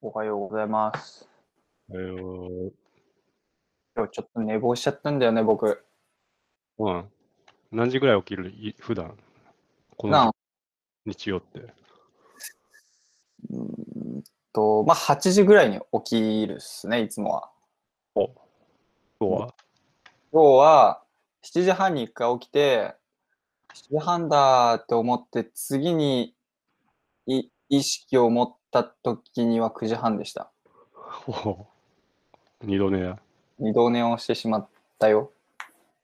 おはようございます。えー、今日ちょっと寝坊しちゃったんだよね、僕。うん。何時ぐらい起きる？い普段？こなの日曜って？うーんと、まあ、8時ぐらいに起きるっすね、いつもは。お今日は？今日は7時半に一回起きて、7時半だって思って、次にい意識を持った時には9時半でした。お 二度寝や。二度寝をしてしまったよ。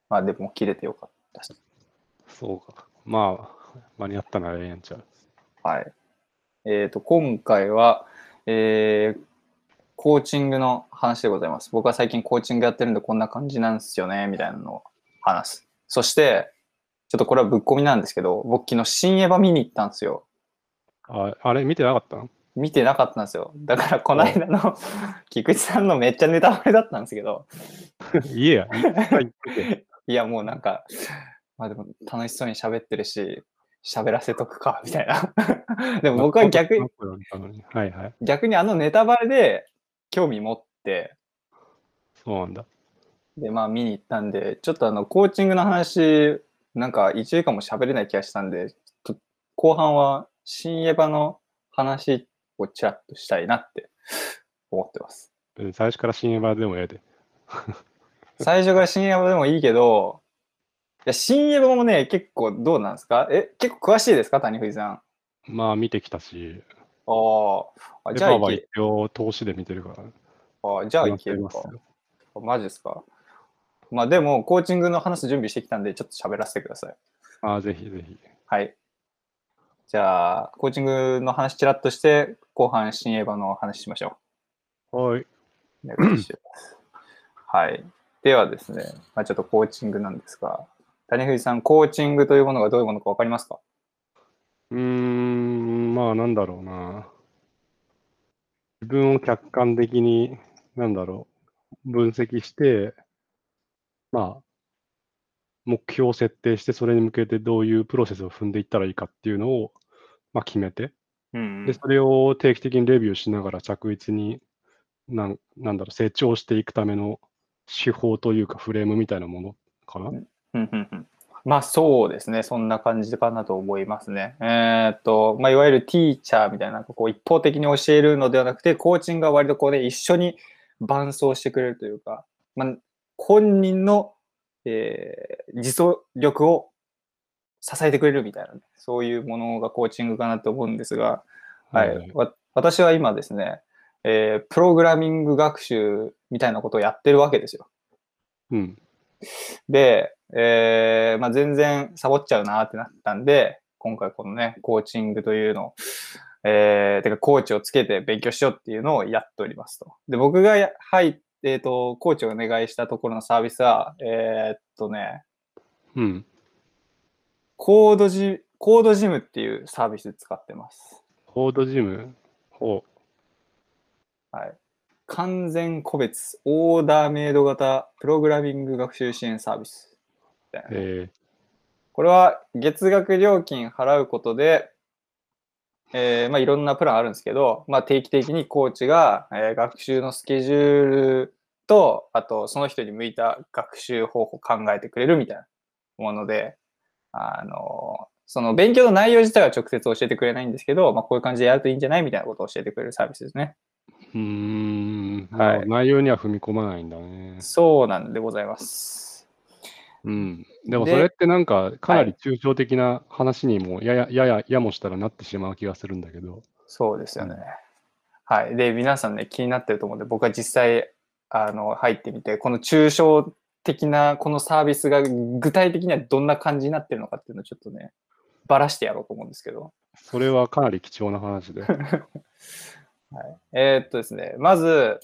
まあでも切れてよかったし。そうか。まあ、間に合ったならええやんちゃう。はい。えっ、と、今回は、えーコーチングの話でございます。僕は最近コーチングやってるんでこんな感じなんですよね、みたいなのを話す。そして、ちょっとこれはぶっ込みなんですけど、僕昨日新エヴァ見に行ったんですよ。ああれ見てなかったの？見てなかったんですよ。だからこの間の菊池さんのめっちゃネタバレだったんですけど、家や。い やもうなんか、まあでも楽しそうに喋ってるし、喋らせとくか、みたいな。でも僕は逆に、はいはい。逆にあのネタバレで興味持って、そうなんだ。で、まあ見に行ったんで、ちょっとあの、コーチングの話、なんか1時間も喋れない気がしたんで、後半は新エヴァの話をちらっとしたいなって思ってます。うん最初から新エヴァでもええで。最初から新エヴァでもいいけど、いや新エヴァもね、結構どうなんですか？え、結構詳しいですか？谷藤さん。まあ見てきたし、あーあ、エヴァはじゃあいけ一、応投資で見てるから。あじゃあいけるか。マジですか？まあでも、コーチングの話す準備してきたんで、ちょっと喋らせてください。ああ、ぜひぜひ。はい。じゃあ、コーチングの話ちらっとして、後半新エヴァの話しましょはい。う。お願いします。はい。ではですね、まあ、ちょっとコーチングなんですが、谷藤さん、コーチングというものがどういうものか分かりますか？うーん、まあなんだろうな。自分を客観的に、なんだろう、分析して、まあ、目標を設定して、それに向けてどういうプロセスを踏んでいったらいいかっていうのを、まあ、決めて、うんで、それを定期的にレビューしながら着実に、なんなんだろう、成長していくための手法というかフレームみたいなものかな。うんうんうんまあそうですね、そんな感じかなと思いますね。えーっと、まあ、いわゆるティーチャーみたいな、こう一方的に教えるのではなくて、コーチングが割とこうね、一緒に伴走してくれるというか、まあ、本人の、えー自走力を支えてくれるみたいなね、そういうものがコーチングかなと思うんですが、はい、わ私は今ですね、えープログラミング学習みたいなことをやってるわけですよ。うん。で、えーまあ、全然サボっちゃうなってなったんで、今回このね、コーチングというのを、えー、てかコーチをつけて勉強しようっていうのをやっておりますと。で、僕がや入って、えーと、コーチをお願いしたところのサービスは、えーっとね、うん。コードジ、コードジムっていうサービス使ってます。コードジム？を、はい。完全個別、オーダーメイド型プログラミング学習支援サービス。えこれは月額料金払うことで、えーまあ、いろんなプランあるんですけど、まあ、定期的にコーチが、えー学習のスケジュールと、あとその人に向いた学習方法を考えてくれるみたいなもので、あのその勉強の内容自体は直接教えてくれないんですけど、まあ、こういう感じでやるといいんじゃないみたいなことを教えてくれるサービスですね。ー、うーん、はいまあ内容には踏み込まないんだね。そうなんでございます。うん。でもでそれってなんか、かなり抽象的な話にもやや、やや、やもしたらなってしまう気がするんだけど。そうですよね。はい。で、皆さんね、気になってると思うんで、僕は実際、あの、入ってみて、この抽象的なこのサービスが具体的にはどんな感じになってるのかっていうのをちょっとね、ばらしてやろうと思うんですけど。それはかなり貴重な話で。はい。えーっとですね、まず、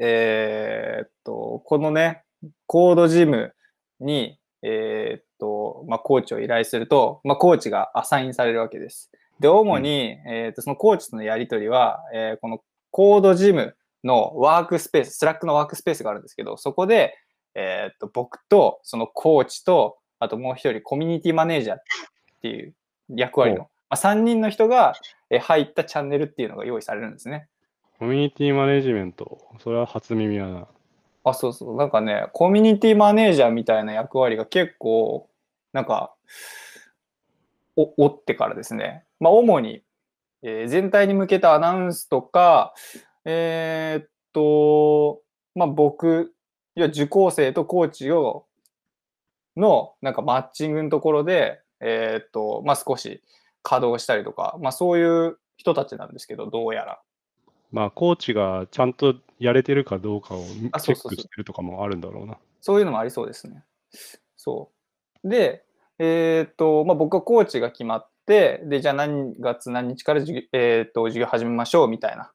えーっと、このね、コードジムに、えーっと、まあ、コーチを依頼すると、まあ、コーチがアサインされるわけです。で、主に、えーっと、そのコーチとのやりとりは、えーこのコードジムのワークスペース、スラックのワークスペースがあるんですけど、そこで、えーっと、僕と、そのコーチと、あともう一人、コミュニティマネージャーっていう役割の、まあ、3人の人が、えー入ったチャンネルっていうのが用意されるんですね。コミュニティマネジメント。それは初耳やな。あ、そうそう。なんかね、コミュニティマネージャーみたいな役割が結構、なんか、お、おってからですね。まあ、主に、えー全体に向けたアナウンスとか、えーっと、まあ、僕、いや、受講生とコーチを、の、なんかマッチングのところで、えーっと、まあ、少し稼働したりとか、まあ、そういう人たちなんですけど、どうやら。まあ、コーチがちゃんとやれてるかどうかをチェックしてるとかもあるんだろうな。そういうのもありそうですね。そう。で、えーっと、まあ、僕はコーチが決まって、で、じゃあ何月何日から授業,、えーっと授業始めましょうみたいな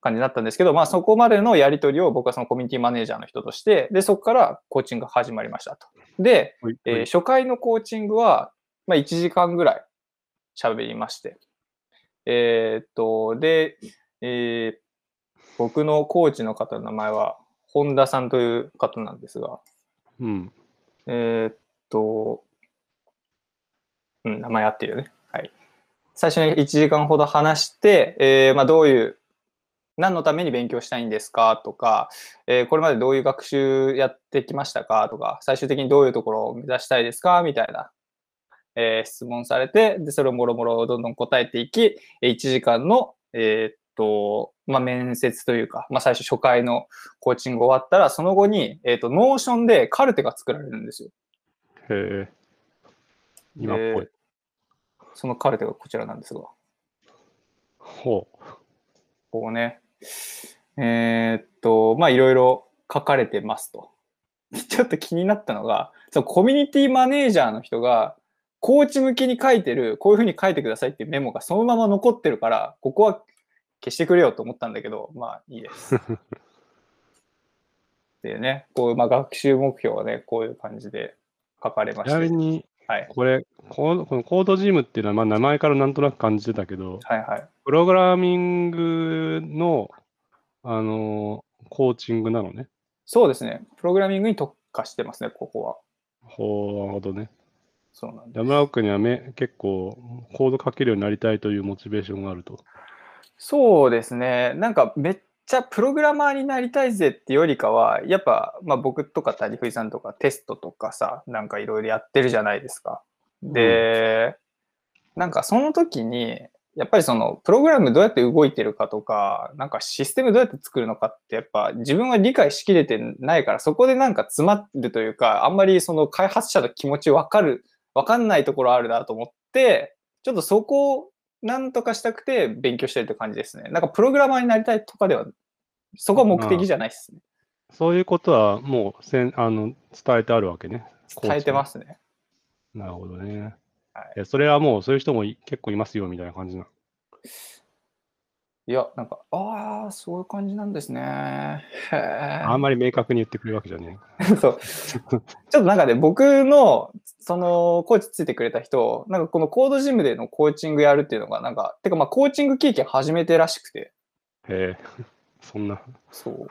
感じになったんですけど、まあ、そこまでのやり取りを僕はそのコミュニティマネージャーの人として、で、そこからコーチングが始まりましたと。で、はいえー初回のコーチングは、まあ、1時間ぐらい喋りまして、えーっと、で、えー僕のコーチの方の名前は、本田さんという方なんですが、うん。えーっと、うん、名前合ってるよね。はい。最初に1時間ほど話して、えーまあ、どういう、何のために勉強したいんですか？とか、えーこれまでどういう学習やってきましたか？とか、最終的にどういうところを目指したいですか？みたいな、えー質問されて、で、それをもろもろどんどん答えていき、えー1時間の、えと、まあ、面接というか、まあ、最初初回のコーチング終わったら、その後に、えーっと、ノーションでカルテが作られるんですよ。へえ。今っぽいで。そのカルテがこちらなんですが、ほう。ここね、えーっと、まあ、いろいろ書かれてますと。ちょっと気になったのが、そのコミュニティマネージャーの人が、コーチ向きに書いてる、こういうふうに書いてくださいっていうメモがそのまま残ってるから、ここは消してくれよと思ったんだけど、まあいいです。でね、こうまあ、学習目標はね、こういう感じで書かれまちして。なみに、はい。これ、コードこのコードジムっていうのは、まあ、名前からなんとなく感じてたけど、はいはい。プログラミングの、あのーコーチングなのね。そうですね。プログラミングに特化してますね、ここは。ほう、なるほどね。そうなんです。山奥にはめ結構、コード書けるようになりたいというモチベーションがあると。そうですね。なんかめっちゃプログラマーになりたいぜってよりかは、やっぱ、まあ、僕とか谷藤さんとかテストとかさ、なんかいろいろやってるじゃないですか。で、なんかその時に、やっぱりそのプログラムどうやって動いてるかとか、なんかシステムどうやって作るのかってやっぱ自分は理解しきれてないから、そこでなんか詰まるというか、あんまりその開発者の気持ちわかる、わかんないところあるなと思って、ちょっとそこをなんとかしたくて勉強してるって感じですね。なんかプログラマーになりたいとかでは、そこは目的じゃないですね。そういうことはもうせんあの伝えてあるわけね。。伝えてますすね。なるほどね。はいそれはもうそういう人もい結構いますよみたいな感じな。いや、なんか、ああ、そういう感じなんですね。あんまり明確に言ってくれるわけじゃね そう。ちょっとなんかね、僕の、その、コーチついてくれた人、なんかこのコードジムでのコーチングやるっていうのが、なんか、てかまあ、コーチング経験初めてらしくて、え。へえ。そんな。そう。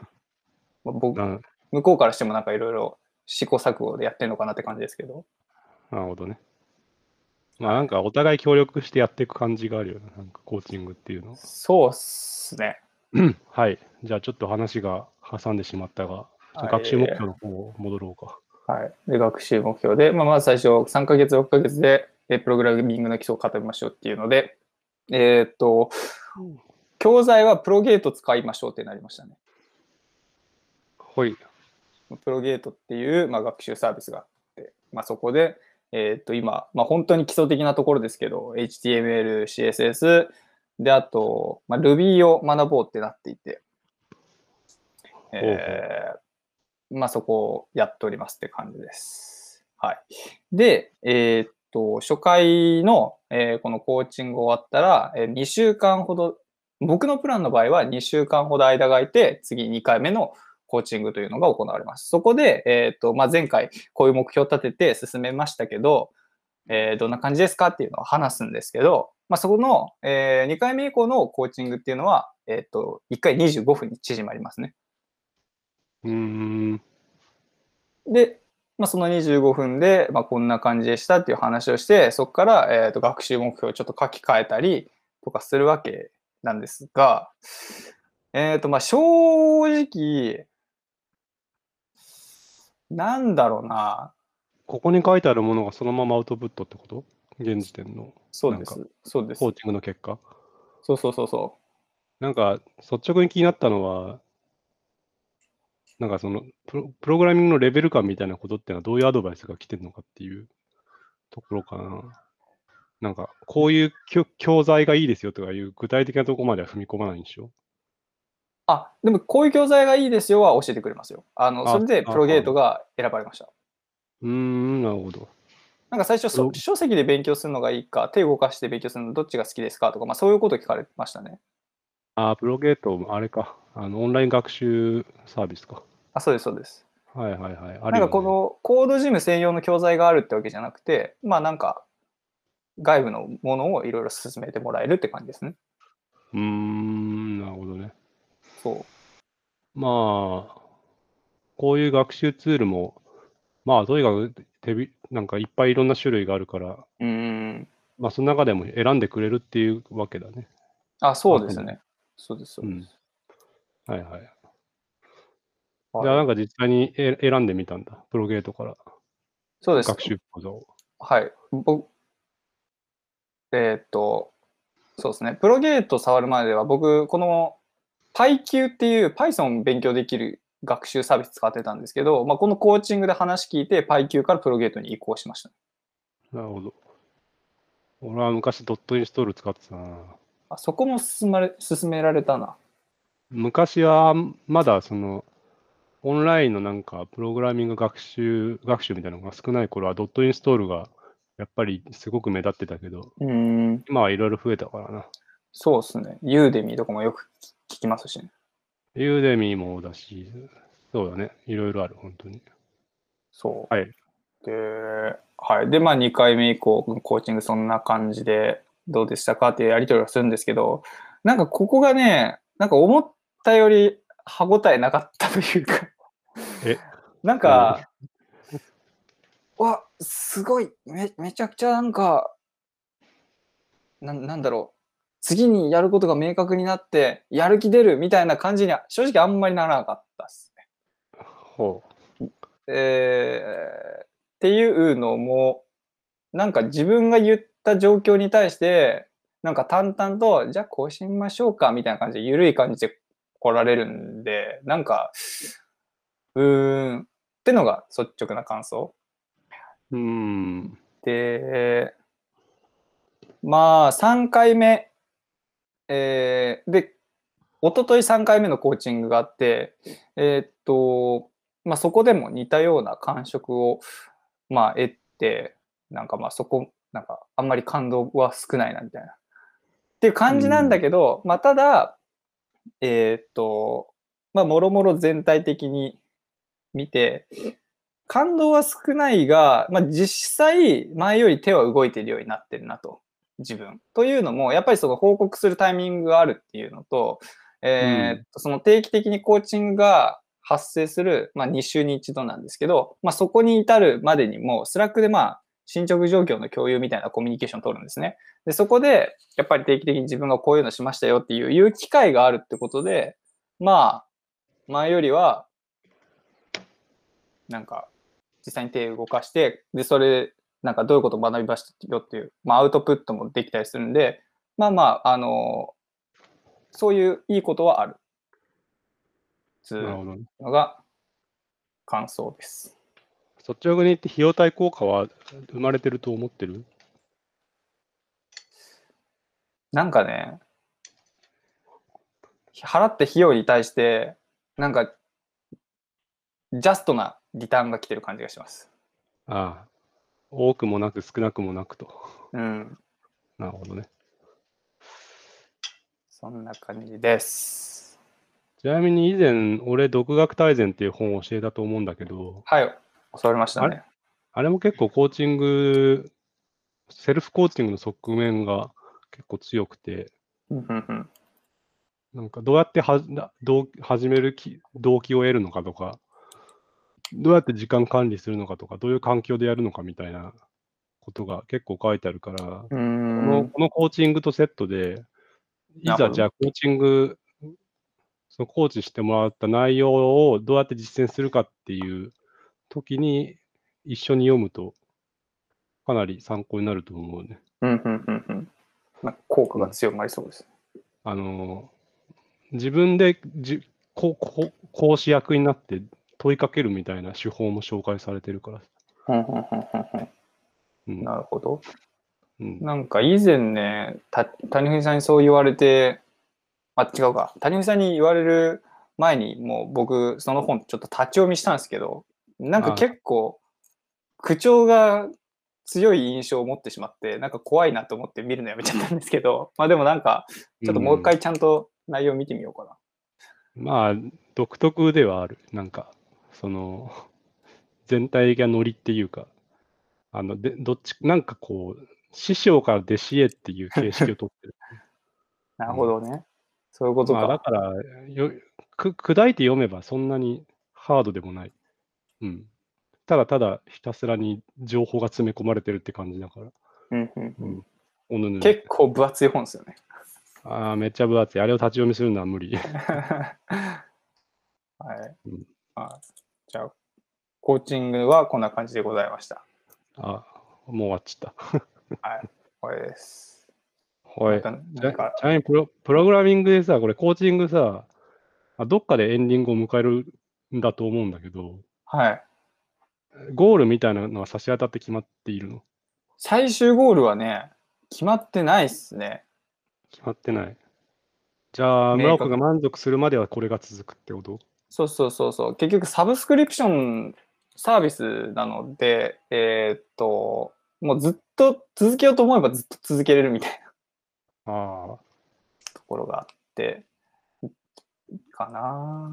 まあ、僕、な向こうからしてもなんかいろいろ試行錯誤でやってるのかなって感じですけど。なるほどね。まあなんかお互い協力してやっていく感じがあるよね。なんかコーチングっていうの。そうっすね。はい。じゃあちょっと話が挟んでしまったが、はい学習目標の方を戻ろうか。はい。で、学習目標で、まあ、まず最初、3ヶ月、6ヶ月で、えプログラミングの基礎を固めましょうっていうので、えーっと、教材はプロゲート使いましょうってなりましたね。ほい。プロゲートっていう、まあ、学習サービスがあって、まあ、そこで、えーっと、今、まあ、本当に基礎的なところですけど、HTML、CSS、で、あと、まあ、Ruby を学ぼうってなっていて、えーまあ、そこをやっておりますって感じです。はい。で、えーっと、初回の、えーこのコーチング終わったら、え2週間ほど、僕のプランの場合は2週間ほど間が空いて、次2回目のコーチングというのが行われます。そこで、えーっと、まあ、前回こういう目標を立てて進めましたけど、えーどんな感じですかっていうのを話すんですけど、まあ、そこの、え2回目以降のコーチングっていうのは、えーっと、1回25分に縮まりますね。うーん。で、まあ、その25分で、まあ、こんな感じでしたっていう話をして、そこから、えー、と学習目標をちょっと書き換えたり、とかするわけなんですが、えっ、と、まあ、正直、なんだろうな。ここに書いてあるものがそのままアウトプットってこと？現時点のそうです。そうですコ。ーチングの結果。そうそうそうそなんか、率直に気になったのは、なんかそのプロ、プログラミングのレベル感みたいなことってのはどういうアドバイスが来てるのかっていうところかな。なんか、こういう教教材がいいですよとかいう具体的なところまでは踏み込まないんでしょ？あ、でもこういう教材がいいですよは教えてくれますよ。あの、あそれであプロゲートが選ばれました。うーん、なるほど。なんか最初そうん書籍で勉強するのがいいか、手を動かして勉強するのどっちが好きですかとか、まあそういうこと聞かれましたね。あー、プロゲート、あれか。あの、オンライン学習サービスか。あ、そうです、そうです。はいはいはい。なんかこのコードジム専用の教材があるってわけじゃなくて、まあなんか外部のものをいろいろ進めてもらえるって感じですね。うーん、なるほどね。そう。まあ、こういう学習ツールも、まあ、とにかく手び、なんかいっぱいいろんな種類があるから、うーん。まあ、その中でも選んでくれるっていうわけだね。あ、そうですね。そうです、そううでんす。。はいはい。はいじゃあ、なんか実際にえ選んでみたんだ。プロゲートからそうです。学習講座を。はい。僕、えーっと、そうですね。プロゲート触る前では僕、この PyQ っていう Python 勉強できる学習サービス使ってたんですけど、まあ、このコーチングで話聞いて PyQ からプロゲートに移行しました。なるほど。俺は昔ドットインストール使ってたな。あそこも進まれ進められたな。昔はまだその、オンラインのなんかプログラミング学習、学習みたいなのが少ない頃はドットインストールがやっぱりすごく目立ってたけど、うーん、今はいろいろ増えたからな。そうですね。ユーデミーとかもよく聞きますしね。ユーデミーもだし、そうだね。いろいろある、本当に。そう。はい。で、はい。で、まあ2回目以降、コーチングそんな感じでどうでしたかってやり取りをするんですけど、なんかここがね、なんか思ったより歯応えなかったというか、え？なんか、わ、すごい、め、めちゃくちゃなんか、ななんだろう、次にやることが明確になって、やる気出るみたいな感じには正直あんまりならなかったですね。ほえーっていうのも、なんか自分が言った状況に対して、なんか淡々と、じゃあこうしましょうかみたいな感じで、緩い感じで来られるんで、なんか、うーん、ってのが率直な感想。う。ん。で、まあ、3回目、えーで、一昨日3回目のコーチングがあって、えーっと、まあ、そこでも似たような感触を、まあ、得て、なんかまあ、そこ、なんか、あんまり感動は少ないな、みたいな。っていう感じなんだけど、まあ、ただ、えーっと、まあ、もろもろ全体的に見て、感動は少ないが、まあ、実際、前より手は動いているようになってるなと、自分。というのも、やっぱりその報告するタイミングがあるっていうのと、えーっとその定期的にコーチングが発生する、まあ、2週に1度なんですけど、まあ、そこに至るまでにも、スラックでまあ、進捗状況の共有みたいなコミュニケーションを取るんですね。で、そこで、やっぱり定期的に自分がこういうのしましたよっていう、いう機会があるってことで、まあ、前よりは、なんか、実際に手を動かして、で、それ、なんかどういうことを学びましたよっていう、まあ、アウトプットもできたりするんで、まあまあ、あの、そういういいことはある。つう。のが感想です。率直に言って費用対効果は生まれてると思ってる？なんかね、払った費用に対して、なんか、ジャストなリターンが来てる感じがします。ああ。多くもなく少なくもなくと。うん。なるほどね。そんな感じです。ちなみに以前、俺、独学大全っていう本を教えたと思うんだけど、はい。教わりましたあね。あれも結構コーチング、セルフコーチングの側面が結構強くて、うんうんうんなんかどうやってはなどう始めるき動機を得るのかとか、どうやって時間管理するのかとか、どういう環境でやるのかみたいなことが結構書いてあるから、このん。このコーチングとセットで、いざじゃあコーチング、そのコーチしてもらった内容をどうやって実践するかっていう時に一緒に読むとかなり参考になると思うね。うん、うん、うん、うん。なんか効果が強まりそうです。あの、自分でじここ講師役になって問いかけるみたいな手法も紹介されてるから。うん、うん、うん、うんうんうん。なるほど。うん、なんか以前ね、た谷藤さんにそう言われて、あ、違うか。谷藤さんに言われる前にもう僕、その本ちょっと立ち読みしたんですけど、なんか結構、口調が強い印象を持ってしまって、なんか怖いなと思って見るのやめちゃったんですけど、まあでもなんか、ちょっともう一回ちゃんと内容見てみようかな。まあ、独特ではある。なんか、その、全体がノリっていうか、あの、で、どっち、なんかこう、師匠から弟子へっていう形式をとってる。なるほどね。そういうことまあ、だか。からよく、砕いて読めばそんなにハードでもない。うん。ただただひたすらに情報が詰め込まれてるって感じだから。うんうんうんうん。結構分厚い本ですよね。ああ、めっちゃ分厚い。あれを立ち読みするのは無理。はい。うんあじゃあ、コーチングはこんな感じでございました。あ、もう終わっちゃった。はい。これです。はい。ななんかちなみにプロプログラミングでさ、これコーチングさ、あどっかでエンディングを迎えるんだと思うんだけど、はい。ゴールみたいなのは差し当たって決まっているの？最終ゴールはね、決まってないっすね。決まってない。じゃあ、村岡が満足するまではこれが続くってこと？そうそうそうそう。結局、サブスクリプションサービスなので、えーっと、もうずっと続けようと思えばずっと続けれるみたいなああ、ところがあって、かな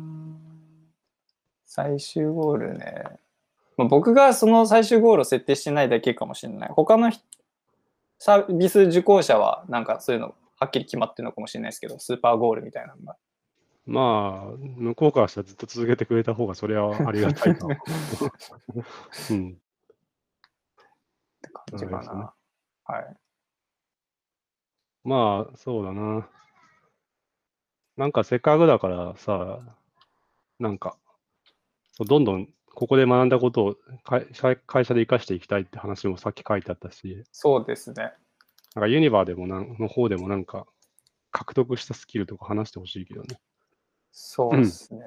最終ゴールね。まあ僕がその最終ゴールを設定してないだけかもしれない。他の人サービス受講者はなんかそういうのはっきり決まってるのかもしれないですけど、スーパーゴールみたいなのが。まあ、向こうからしたらずっと続けてくれた方がそれはありがたいな。うん。って感じかなるほどねな。はい。まあ、そうだな。なんかせっかくだからさ、なんか、どんどんここで学んだことを会会会社で活かしていきたいって話もさっき書いてあったし、そうですね。なんかユニバーでもなんの方でもなんか獲得したスキルとか話してほしいけどね。そうですね。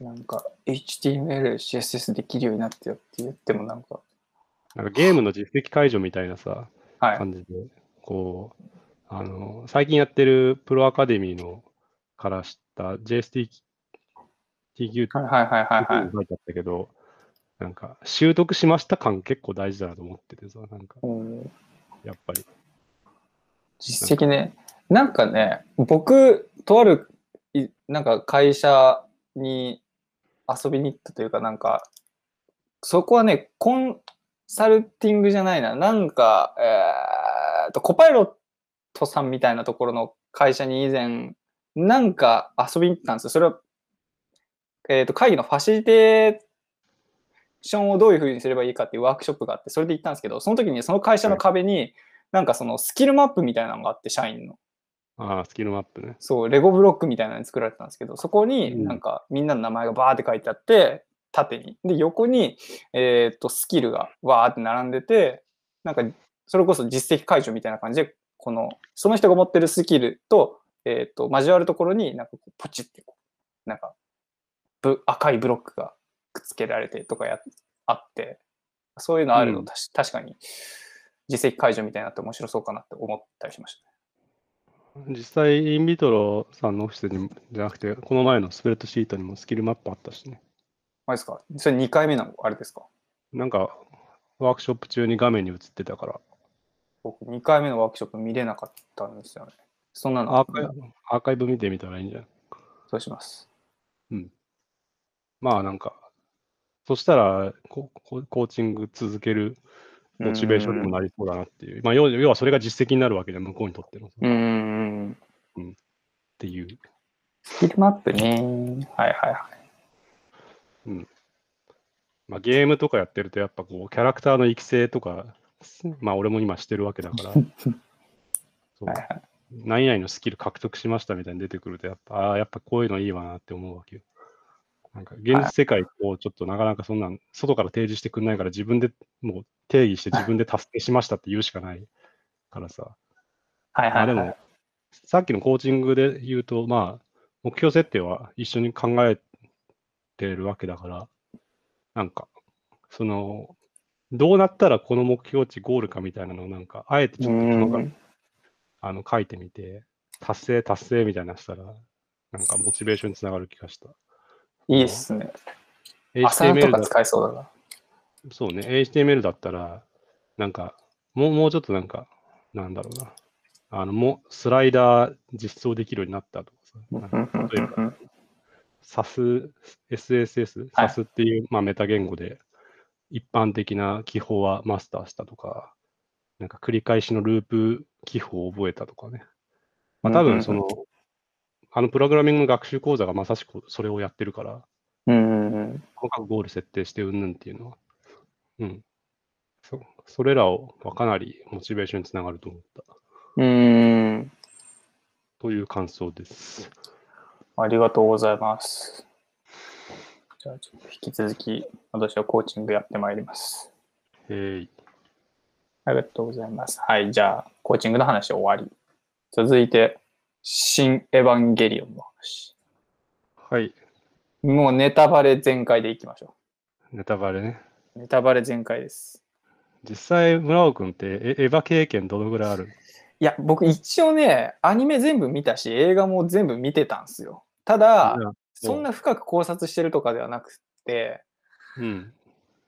なんか HTML、CSS できるようになってよって言ってもなんか、なんかゲームの実績解除みたいなさ、はい。感じで、こう、あの、最近やってるプロアカデミーのから知った JSTQ ってはいはいはいはいはい。書いてあったけど、なんか習得しました感結構大事だなと思っててさ、なんかうんやっぱり。実績ね。なんかね、僕、とあるいなんか会社に遊びに行ったというか、なんか、そこはね、コンサルティングじゃないな、なんか、えー、と、コパイロットさんみたいなところの会社に以前、なんか遊びに行ったんですよ。それは、えー、と会議のファシリテーションをどういうふうにすればいいかっていうワークショップがあって、それで行ったんですけど、その時にその会社の壁に、なんかそのスキルマップみたいなのがあって、社員の。ああ、スキルマップね。そう、レゴブロックみたいなのに作られてたんですけど、そこにうんなんかみんなの名前がバーって書いてあって、縦に。で、横に、えーっと、スキルがわーって並んでて、なんか、それこそ実績解除みたいな感じで、この、その人が持ってるスキルと、えーっと、交わるところになんかこうポチってこう、なんか、ぶ赤いブロックがくっつけられてとかやあって、そういうのあるの、うん確かに実績解除みたいになって面白そうかなって思ったりしました。実際、インビトロさんのオフィスにじゃなくて、この前のスプレッドシートにもスキルマップあったしね。あれですか？それ2回目のあれですか？なんか、ワークショップ中に画面に映ってたから、僕2回目のワークショップ見れなかったんですよね。そんなのアーカイブアーカイブ見てみたらいいんじゃない？そうします。まあなんか、そしたらコココーチング続けるモチベーションにもなりそうだなっていう。まあ要要はそれが実績になるわけで、向こうにとっての。っうんうんうん。ていう。スキルマップね。はいはいはい。まあ、ゲームとかやってると、やっぱこう、キャラクターの育成とか、まあ、俺も今してるわけだから、そうはいはい何々のスキル獲得しましたみたいに出てくると、やっぱ、ああ、やっぱこういうのいいわなって思うわけよ。なんか、現実世界をちょっとなかなかそんなん、外から提示してくんないから、自分でもう定義して自分で達成しましたって言うしかないからさ。はいはい、はいまあでも。、さっきのコーチングで言うと、まあ、目標設定は一緒に考えてるわけだから、なんか、その、どうなったらこの目標値ゴールかみたいなのをなんか、あえてちょっと細かくうんあの書いてみて、達成、達成みたいなのしたら、なんかモチベーションにつながる気がした。いいっすね。HTML かだ使えそうだな。そうね、HTML だったら、なんか、もうもうちょっとなんか、なんだろうな。あの、もうスライダー実装できるようになったとかさ、例えば、SAS、SSS、はい SAS っていう、まあ、メタ言語で一般的な記法はマスターしたとか、なんか繰り返しのループ記法を覚えたとかね。まあ、多分その、あのプログラミングの学習講座がまさしくそれをやってるから、うん。細かくゴール設定してうんぬんっていうのは、うん。そそれらをはかなりモチベーションにつながると思ったうーん。という感想です。ありがとうございます。じゃあ、ちょっと引き続き、私はコーチングやってまいります。へい。ありがとうございます。はい、じゃあ、コーチングの話終わり。続いて、新エヴァンゲリオンの話。はい。もうネタバレ全開でいきましょネタバレね。う。ネタバレ全開です。実際、村尾君ってエエヴァ経験どのぐらいある？いや、僕一応ね、アニメ全部見たし、映画も全部見てたんですよ。ただ、そんな深く考察してるとかではなくて、うん。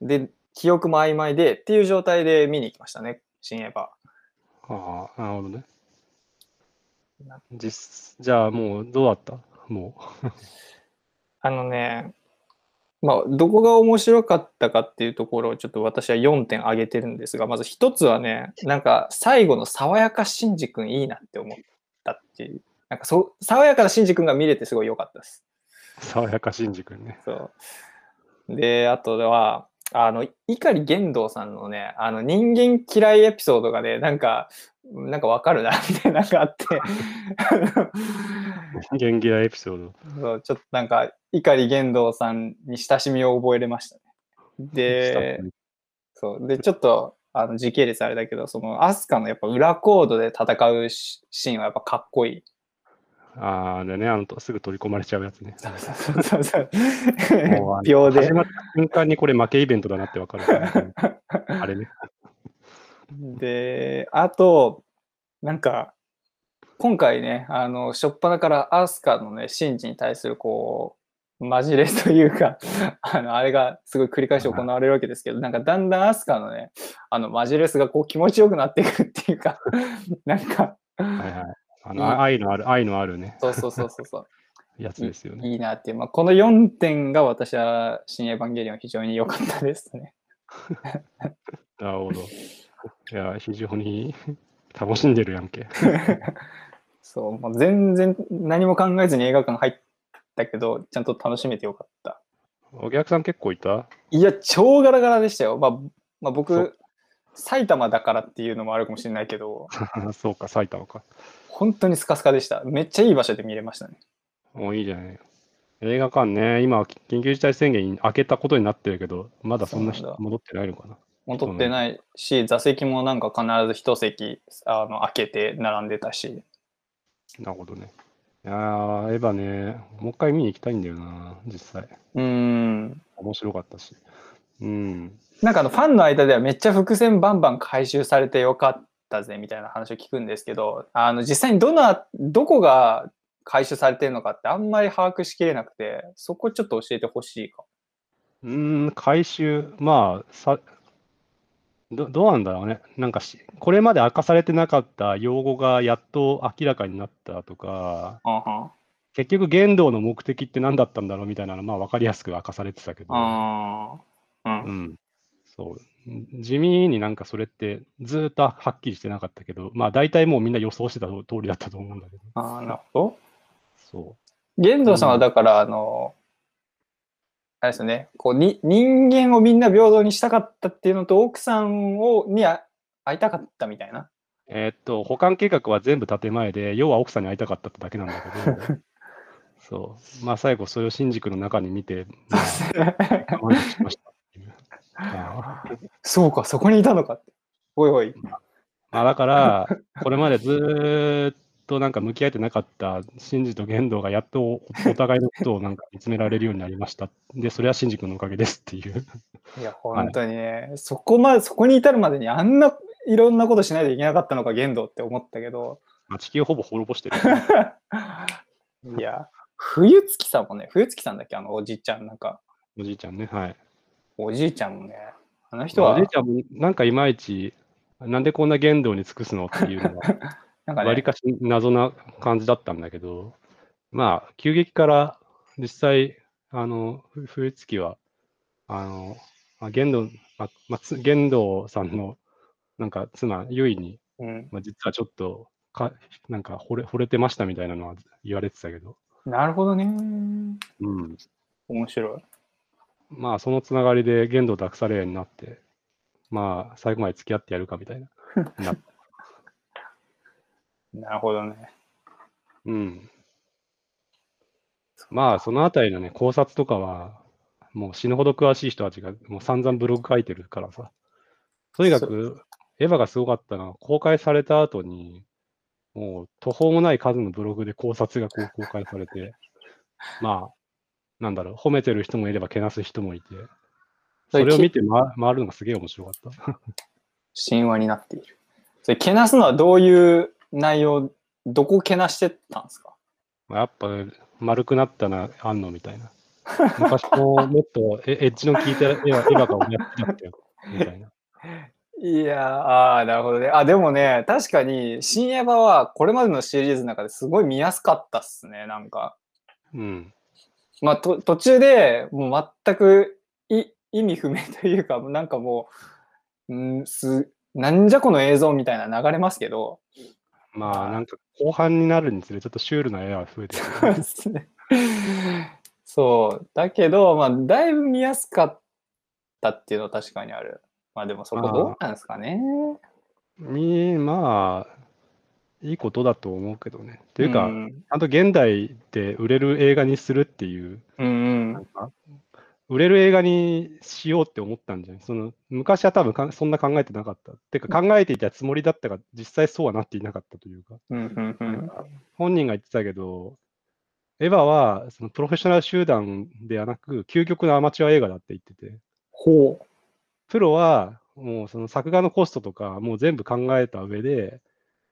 で、記憶も曖昧でっていう状態で見に行きましたね、新エヴァ。ああ、なるほどね。実、じゃあもうどうだった？もあのね、まあ、どこが面白かったかっていうところをちょっと私は4点挙げてるんですが、まず一つはね、なんか最後の爽やかシンジ君いいなって思ったっていう、なんかそ爽やかなシンジ君が見れてすごい良かったです。う、爽やか新君ね。そう。で、あとは、あの、碇玄道さんのね、あの、人間嫌いエピソードがね、なんか、なんかわかるな、みたいなのがあって、元気なエピソード。そうちょっとなんか、碇玄道さんに親しみを覚えれましたね。で、そう。で、ちょっと、あの時系列あれだけど、その、アスカのやっぱ裏コードで戦うシシーンはやっぱかっこいい。ああ、でね、あの、すぐ取り込まれちゃうやつね。そうそうそう。もうあの秒で始。まった瞬間にこれ負けイベントだなってわかる。あれね。で、あと、なんか、今回ね、あの、初っ端からアスカのね、シンジに対するこう、マジレスというか、あの、あれがすごい繰り返し行われるわけですけど、なんかだんだんアスカのね、あの、マジレスがこう気持ちよくなっていくっていうか、なんか、はいはい。あいいの愛のある、愛のあるね、そうそうそうそうそう。やつですよね。いいなっていう、まあ、この4点が私は新エヴァンゲリオン非常に良かったですね。なるほど。いや、非常に楽しんでるやんけ。そう、もう全然何も考えずに映画館入ったけど、ちゃんと楽しめてよかった。お客さん結構いた？いや、超ガラガラでしたよ。まあ、まあ、そ僕、埼玉だからっていうのもあるかもしれないけど、そうか、埼玉か。本当にスカスカでした。めっちゃいい場所で見れましたね。もういいじゃない。映画館ね、今、緊急事態宣言に開けたことになってるけど、まだそんな人戻ってないのかな。戻ってないし、座席もなんか必ず一席あの開けて並んでたし。なるほどね。いやー、エヴァね、もう一回見に行きたいんだよな、実際。うーん。面白かったし。うん。なんかあのファンの間ではめっちゃ伏線バンバン回収されてよかったぜみたいな話を聞くんですけど、あの実際にどのあ、どこが回収されてるのかってあんまり把握しきれなくて、そこちょっと教えてほしいか。うーん、回収、まあ、さ、ど、どうなんだろうね。なんかし、これまで明かされてなかった用語がやっと明らかになったとか、結局言動の目的って何だったんだろうみたいなの、まあ分かりやすく明かされてたけど、う。うんん。そう。地味になんかそれってずーっとはっきりしてなかったけど、まあ大体もうみんな予想してた通りだったと思うんだけど、あーなるほど。そ玄道さんはだから、あの、あれですよね、こうに人間をみんな平等にしたかったっていうのと、奥さんをにあ会いたかったみたいな。えーっと、保管計画は全部建前で、要は奥さんに会いたかったってだけなんだけど、そう。まあ最後、それを新宿の中に見て、まあ、しました そうか、そこにいたのかって。おいおい。まあだから、これまでずーっとなんか向き合えてなかったシンジと玄道がやっとおお互いのことをなんか見つめられるようになりました。で、それはシンジ君のおかげですっていう。いや、本当にね、そこまで、そこに至るまでにあんないろんなことしないといけなかったのか、言動って思ったけど、まあ、地球をほぼ滅ぼしてる。いや、冬月さんもね、冬月さんだっけ、あのおじいちゃん、なんか、おじいちゃんね。はい。おじいちゃんもね、あの人はおじい、ちゃんもなんかいまいち、なんでこんな言動に尽くすのっていうのが、なんかね、わりかし謎な感じだったんだけど、まあ、急激から実際、あの、ふ冬月は、あの、まあ、玄道、まあさんの、なんか妻、ゆいに、うん、まあ、実はちょっとか、なんか惚れ惚れてましたみたいなのは言われてたけど、なるほどね。うん。面白い。まあ、そのつながりで玄道を託されるようになって、まあ、最後まで付き合ってやるかみたいな。な なるほどね。うん。まあ、そのあたりのね、考察とかは、もう死ぬほど詳しい人たちが、もう散々ブログ書いてるからさ。とにかく、エヴァがすごかったのは、公開された後に、もう途方もない数のブログで考察がこう公開されて、まあ、なんだろう、褒めてる人もいれば、けなす人もいて、それを見て回回るのがすげえ面白かった。神話になっている。それ、けなすのはどういう内容、どこけなしてたんですか？やっぱ丸くなったな、あんのみたいな。昔ももっとエエッジの効いた絵は絵が俺やってたってよ、みたいな。いやあ、なるほどね。あ、でもね、確かに、新エヴァはこれまでのシリーズの中ですごい見やすかったっすね、なんか。うん。まあ、と途中でもう全くい意味不明というか、なんかもう、んすなんじゃこの映像みたいな流れますけど、まあ、なんか後半になるにつれ、ちょっとシュールな絵は増えてくそうる。ですね。そう。だけど、まあ、だいぶ見やすかったっていうのは確かにある。まあでもそこどうなんですかね。みまあ、いいことだと思うけどね。っていうか、んちゃんと現代で売れる映画にするっていう、うんうんなんか、売れる映画にしようって思ったんじゃない？その昔は多分かそんな考えてなかった。てか考えていたつもりだったが、実際そうはなっていなかったというか。うんうんうん本人が言ってたけど、エヴァはそのプロフェッショナル集団ではなく、究極のアマチュア映画だって言ってて、ほう。プロはもうその作画のコストとかもう全部考えた上で、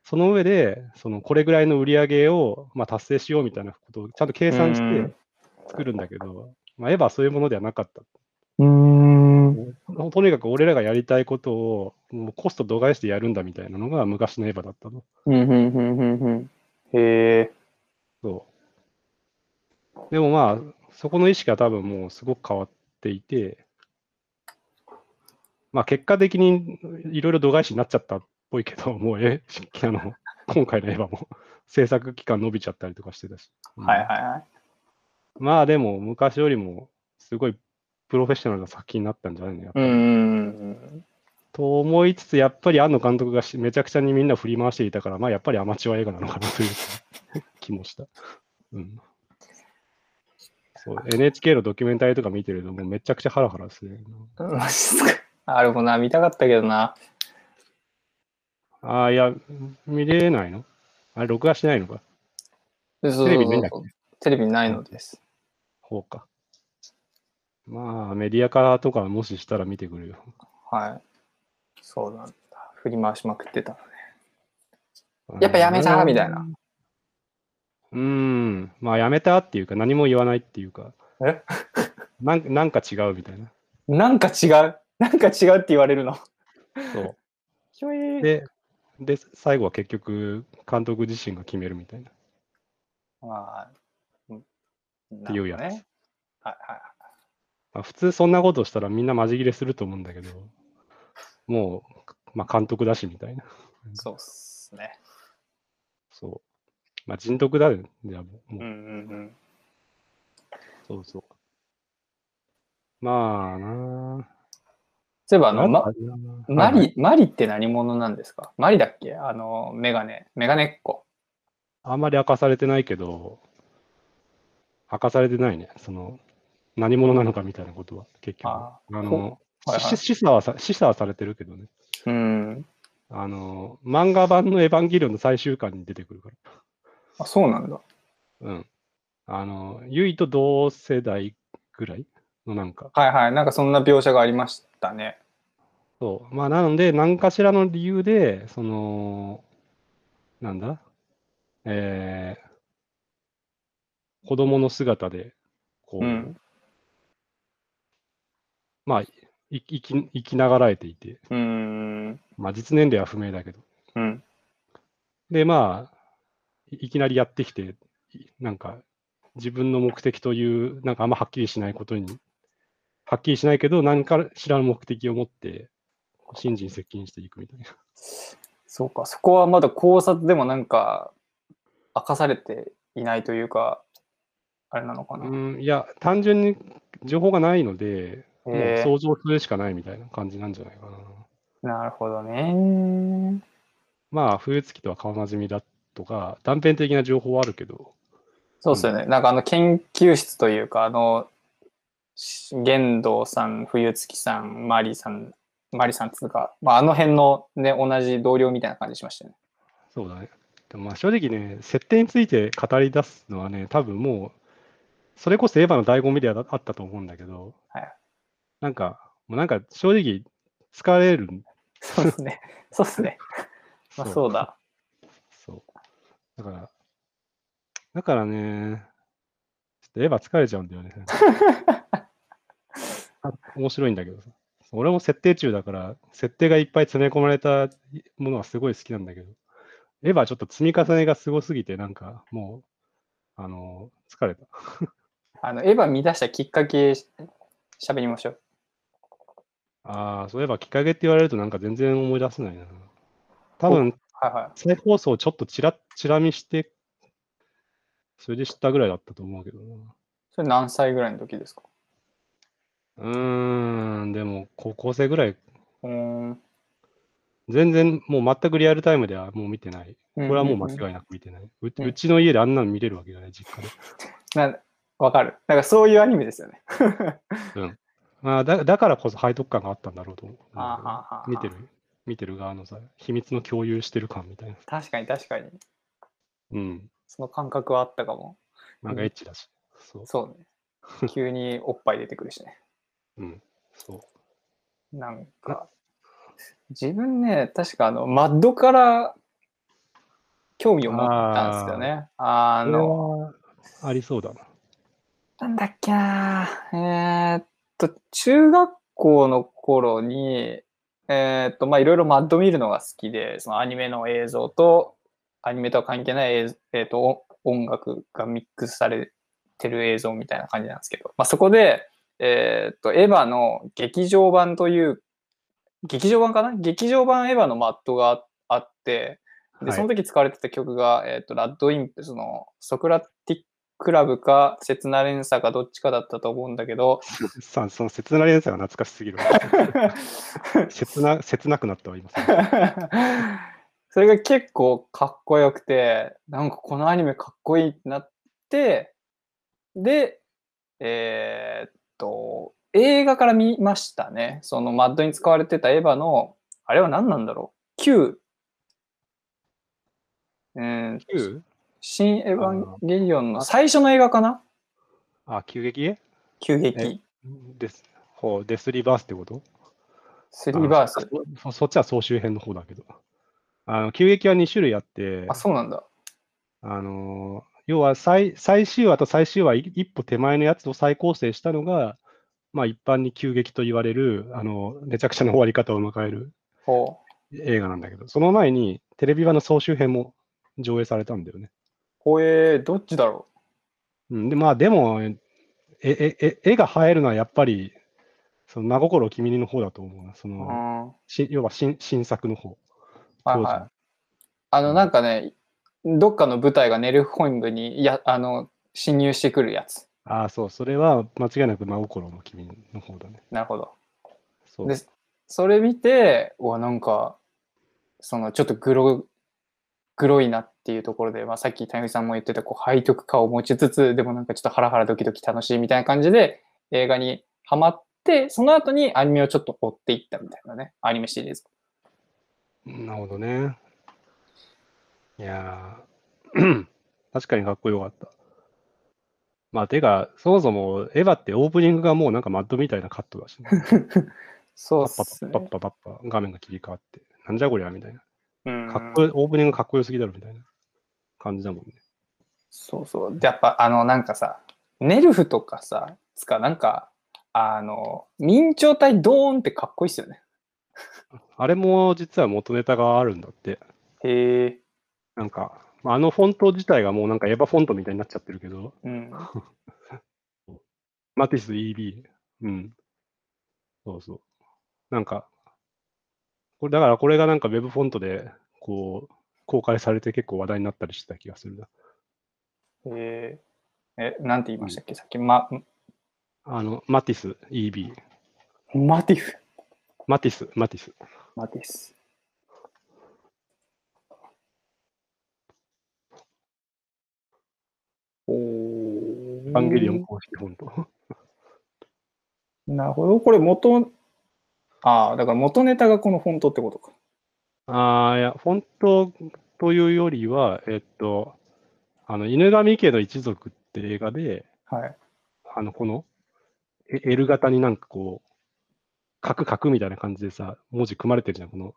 その上で、そのこれぐらいの売り上げをまあ達成しようみたいなことをちゃんと計算してうん作るんだけど、まあ、エヴァはそういうものではなかった。うーん。とにかく俺らがやりたいことをもうコスト度外してやるんだみたいなのが昔のエヴァだったと。うんうんうんうんうん。へえ。そう。でもまあ、そこの意識は多分もうすごく変わっていて、まあ結果的にいろいろ度外視になっちゃったっぽいけど、もうえ、あの、今回のエヴァも制作期間伸びちゃったりとかしてたし。うんはいはいはい。まあでも昔よりもすごいプロフェッショナルな作品になったんじゃないのやっぱりうんと思いつつ、やっぱり庵野監督がしめちゃくちゃにみんな振り回していたから、まあやっぱりアマチュア映画なのかなという 気もした。うん。そう、NHK のドキュメンタリーとか見てると、もうめちゃくちゃハラハラする。うん。マジっすか。あれもな、見たかったけどな。ああ、いや、見れないの？あれ、録画しないのか？そうそうテレビないんだっそうテレビないのです。ほうか。まあ、メディア化とかもししたら見てくるよ。はい。そうなんだ。振り回しまくってたのね。やっぱやめたみたいな。うーん、まあやめたっていうか、何も言わないっていうか、え？なんなんか違うみたいな。なんか違う？なんか違うって言われるの？そう。で、で、最後は結局、監督自身が決めるみたいな。まあ、うんっていうやつ。はいはいまあ、普通そんなことしたらみんなマジ切れすると思うんだけど、もう、まあ監督だしみたいな。そうっすね。そう。まあ人徳だよね。じゃあもう、もううんうんうん。そうそう。まあなそういえば、あの、ま、マリ、マリって何者なんですか？マリだっけ？あの、メガネ、メガネっ子。あんまり明かされてないけど、明かされてないね。その、何者なのかみたいなことは、結局。ああの、はいはいし示唆はさ、示唆はされてるけどね。うん。あの、漫画版のエヴァンゲリオンの最終巻に出てくるから。あ、そうなんだ。うん。あの、ユイと同世代ぐらいのなんか。はいはい。なんかそんな描写がありましたね。そう。まあ、なので、何かしらの理由で、その、なんだ？えー、子供の姿で、こう、うん。まあ、い生き、生きながらえていて、うーん。まあ、実年齢は不明だけど。うん。で、まあ、いいきなりやってきて、いなんか、自分の目的という、なんかあんまはっきりしないことに、はっきりしないけど、何かしらの目的を持って、信心接近していくみたいな。そうか。そこはまだ考察でもなんか、明かされていないというか、あれなのかな。うん、いや、単純に情報がないので、もう想像するしかないみたいな感じなんじゃないかな。なるほどね。まあ、冬月とは顔なじみだとか、断片的な情報はあるけど、そうですよね。なんかあの研究室というか、あの、し玄道さん、冬月さん、マリさん、マリさんつうか、まあ、あの辺のね、同じ同僚みたいな感じしましたよね。そうだね。でもまあ正直ね、設定について語り出すのはね、多分もう、それこそエヴァの醍醐味ではあったと思うんだけど、はいなんか、もうなんか正直疲れる。そうですね。そうですね。まあ、そうだ。そう。だから、だからね、ちょっとエヴァ疲れちゃうんだよね。あ面白いんだけどさ。俺も設定中だから、設定がいっぱい詰め込まれたものはすごい好きなんだけど、エヴァはちょっと積み重ねがすごすぎて、なんかもう、あの、疲れた。あの、エヴァ見出したきっかけ、し喋りましょう。ああ、そういえばきっかけって言われるとなんか全然思い出せないな。多分、はいはい。再放送ちょっとちらちら見して、それで知ったぐらいだったと思うけどな。それ何歳ぐらいの時ですか？うーん、でも高校生ぐらい、うーん。全然もう全くリアルタイムではもう見てない。これはもう間い。違いなく見てない。ううんうちの家であんなの見れるわけじゃない、実家で。なわかる。なんかそういうアニメですよね。まあだだからこそ背徳感があったんだろうと思う。あーはーはー見てる、見てる側のさ、秘密の共有してる感みたいな。確かに確かに。うん。その感覚はあったかも。なんかエッチだし。そう。そうね。急におっぱい出てくるしね。うん。そう。なんか、自分ね、確かあの、マッドから興味を持ったんですけどね。あの、はありそうだな。なんだっけなえーっと、中学校の頃に、えーっと、まあ、いろいろマッド見るのが好きで、そのアニメの映像と、アニメとは関係ないえーっと、お音楽がミックスされてる映像みたいな感じなんですけど、まあ、そこで、えーっと、エヴァの劇場版という、劇場版かな？劇場版エヴァのマットがあって、で、はいその時使われてた曲が、えっ、と、ラッドインプスのソクラティックラブか、切な連鎖かどっちかだったと思うんだけど、さその切な連鎖が懐かしすぎるわ。切な、切なくなったわ、今。それが結構かっこよくて、なんかこのアニメかっこいいってなって、で、えーっと、映画から見ましたね。そのマッドに使われてたエヴァの、あれは何なんだろう ?9。えー、9? 新エヴァンゲリオンの最初の映画かな？あ、急激？急え激。です。ほう、デスリバースってこと？スリーバース。あそそっちは総集編の方だけど。あの、急激は2種類あって、あ、そうなんだ。あのー要は最最終話と最終話い一歩手前のやつを再構成したのが、まあ一般に急激と言われる、あの、めちゃくちゃな終わり方を迎えるほ映画なんだけど、その前にテレビ版の総集編も上映されたんだよね。う。ほえー、どっちだろう？ん、で、まあでも、え、え、え、絵が映えるのはやっぱり、その真心君にの方だと思うな。そう。うの、ん。はし要は新新作の方。い当時はい。あの、なんかね、どっかの舞台がネルフォイムにやあの侵入してくるやつ。ああ、そう、それは間違いなく真心の君の方だね。なるほど。そう。で、それ見て、うわ、なんか、そのちょっとグロ、グロいなっていうところで、まあ、さっき谷口さんも言ってた、こう、背徳感を持ちつつ、でもなんかちょっとハラハラドキドキ楽しいみたいな感じで、映画にハマって、その後にアニメをちょっと追っていったみたいなね、アニメシリーズ。なるほどね。いやー 確かにかっこよかった。まあ、てか、そもそもエヴァってオープニングがもうなんかマッドみたいなカットだしね。そうパッパっすねパッ。パパッパ画面が切り替わって、なんじゃこりゃみたいな。うんかっこよオープニングかっこよすぎだろみたいな感じだもんね。そうそう。でやっぱ、あの、なんかさ、ネルフとかさ、つか、なんか、あの、明朝体ドーンってかっこいいっすよね。あれも実は元ネタがあるんだって。へえ。なんか、まああのフォント自体がもうなんかエヴァフォントみたいになっちゃってるけど、うん。マティス EB。うん。そうそう。なんか、これだからこれがなんかウェブフォントで、こう、公開されて結構話題になったりしてた気がするな。へえ。え、なんて言いましたっけ、さっき、ま、あの、マティス EB。マティフ。マティス、マティス。マティス。おーエヴァンゲリオン公式フォント。なるほど。これ元、ああ、だから元ネタがこのフォントってことか。ああ、いや、フォントというよりは、えっと、あの、犬神家の一族って映画で、はい。あの、この、え L 型になんかこう、カクカクみたいな感じでさ、文字組まれてるじゃん、この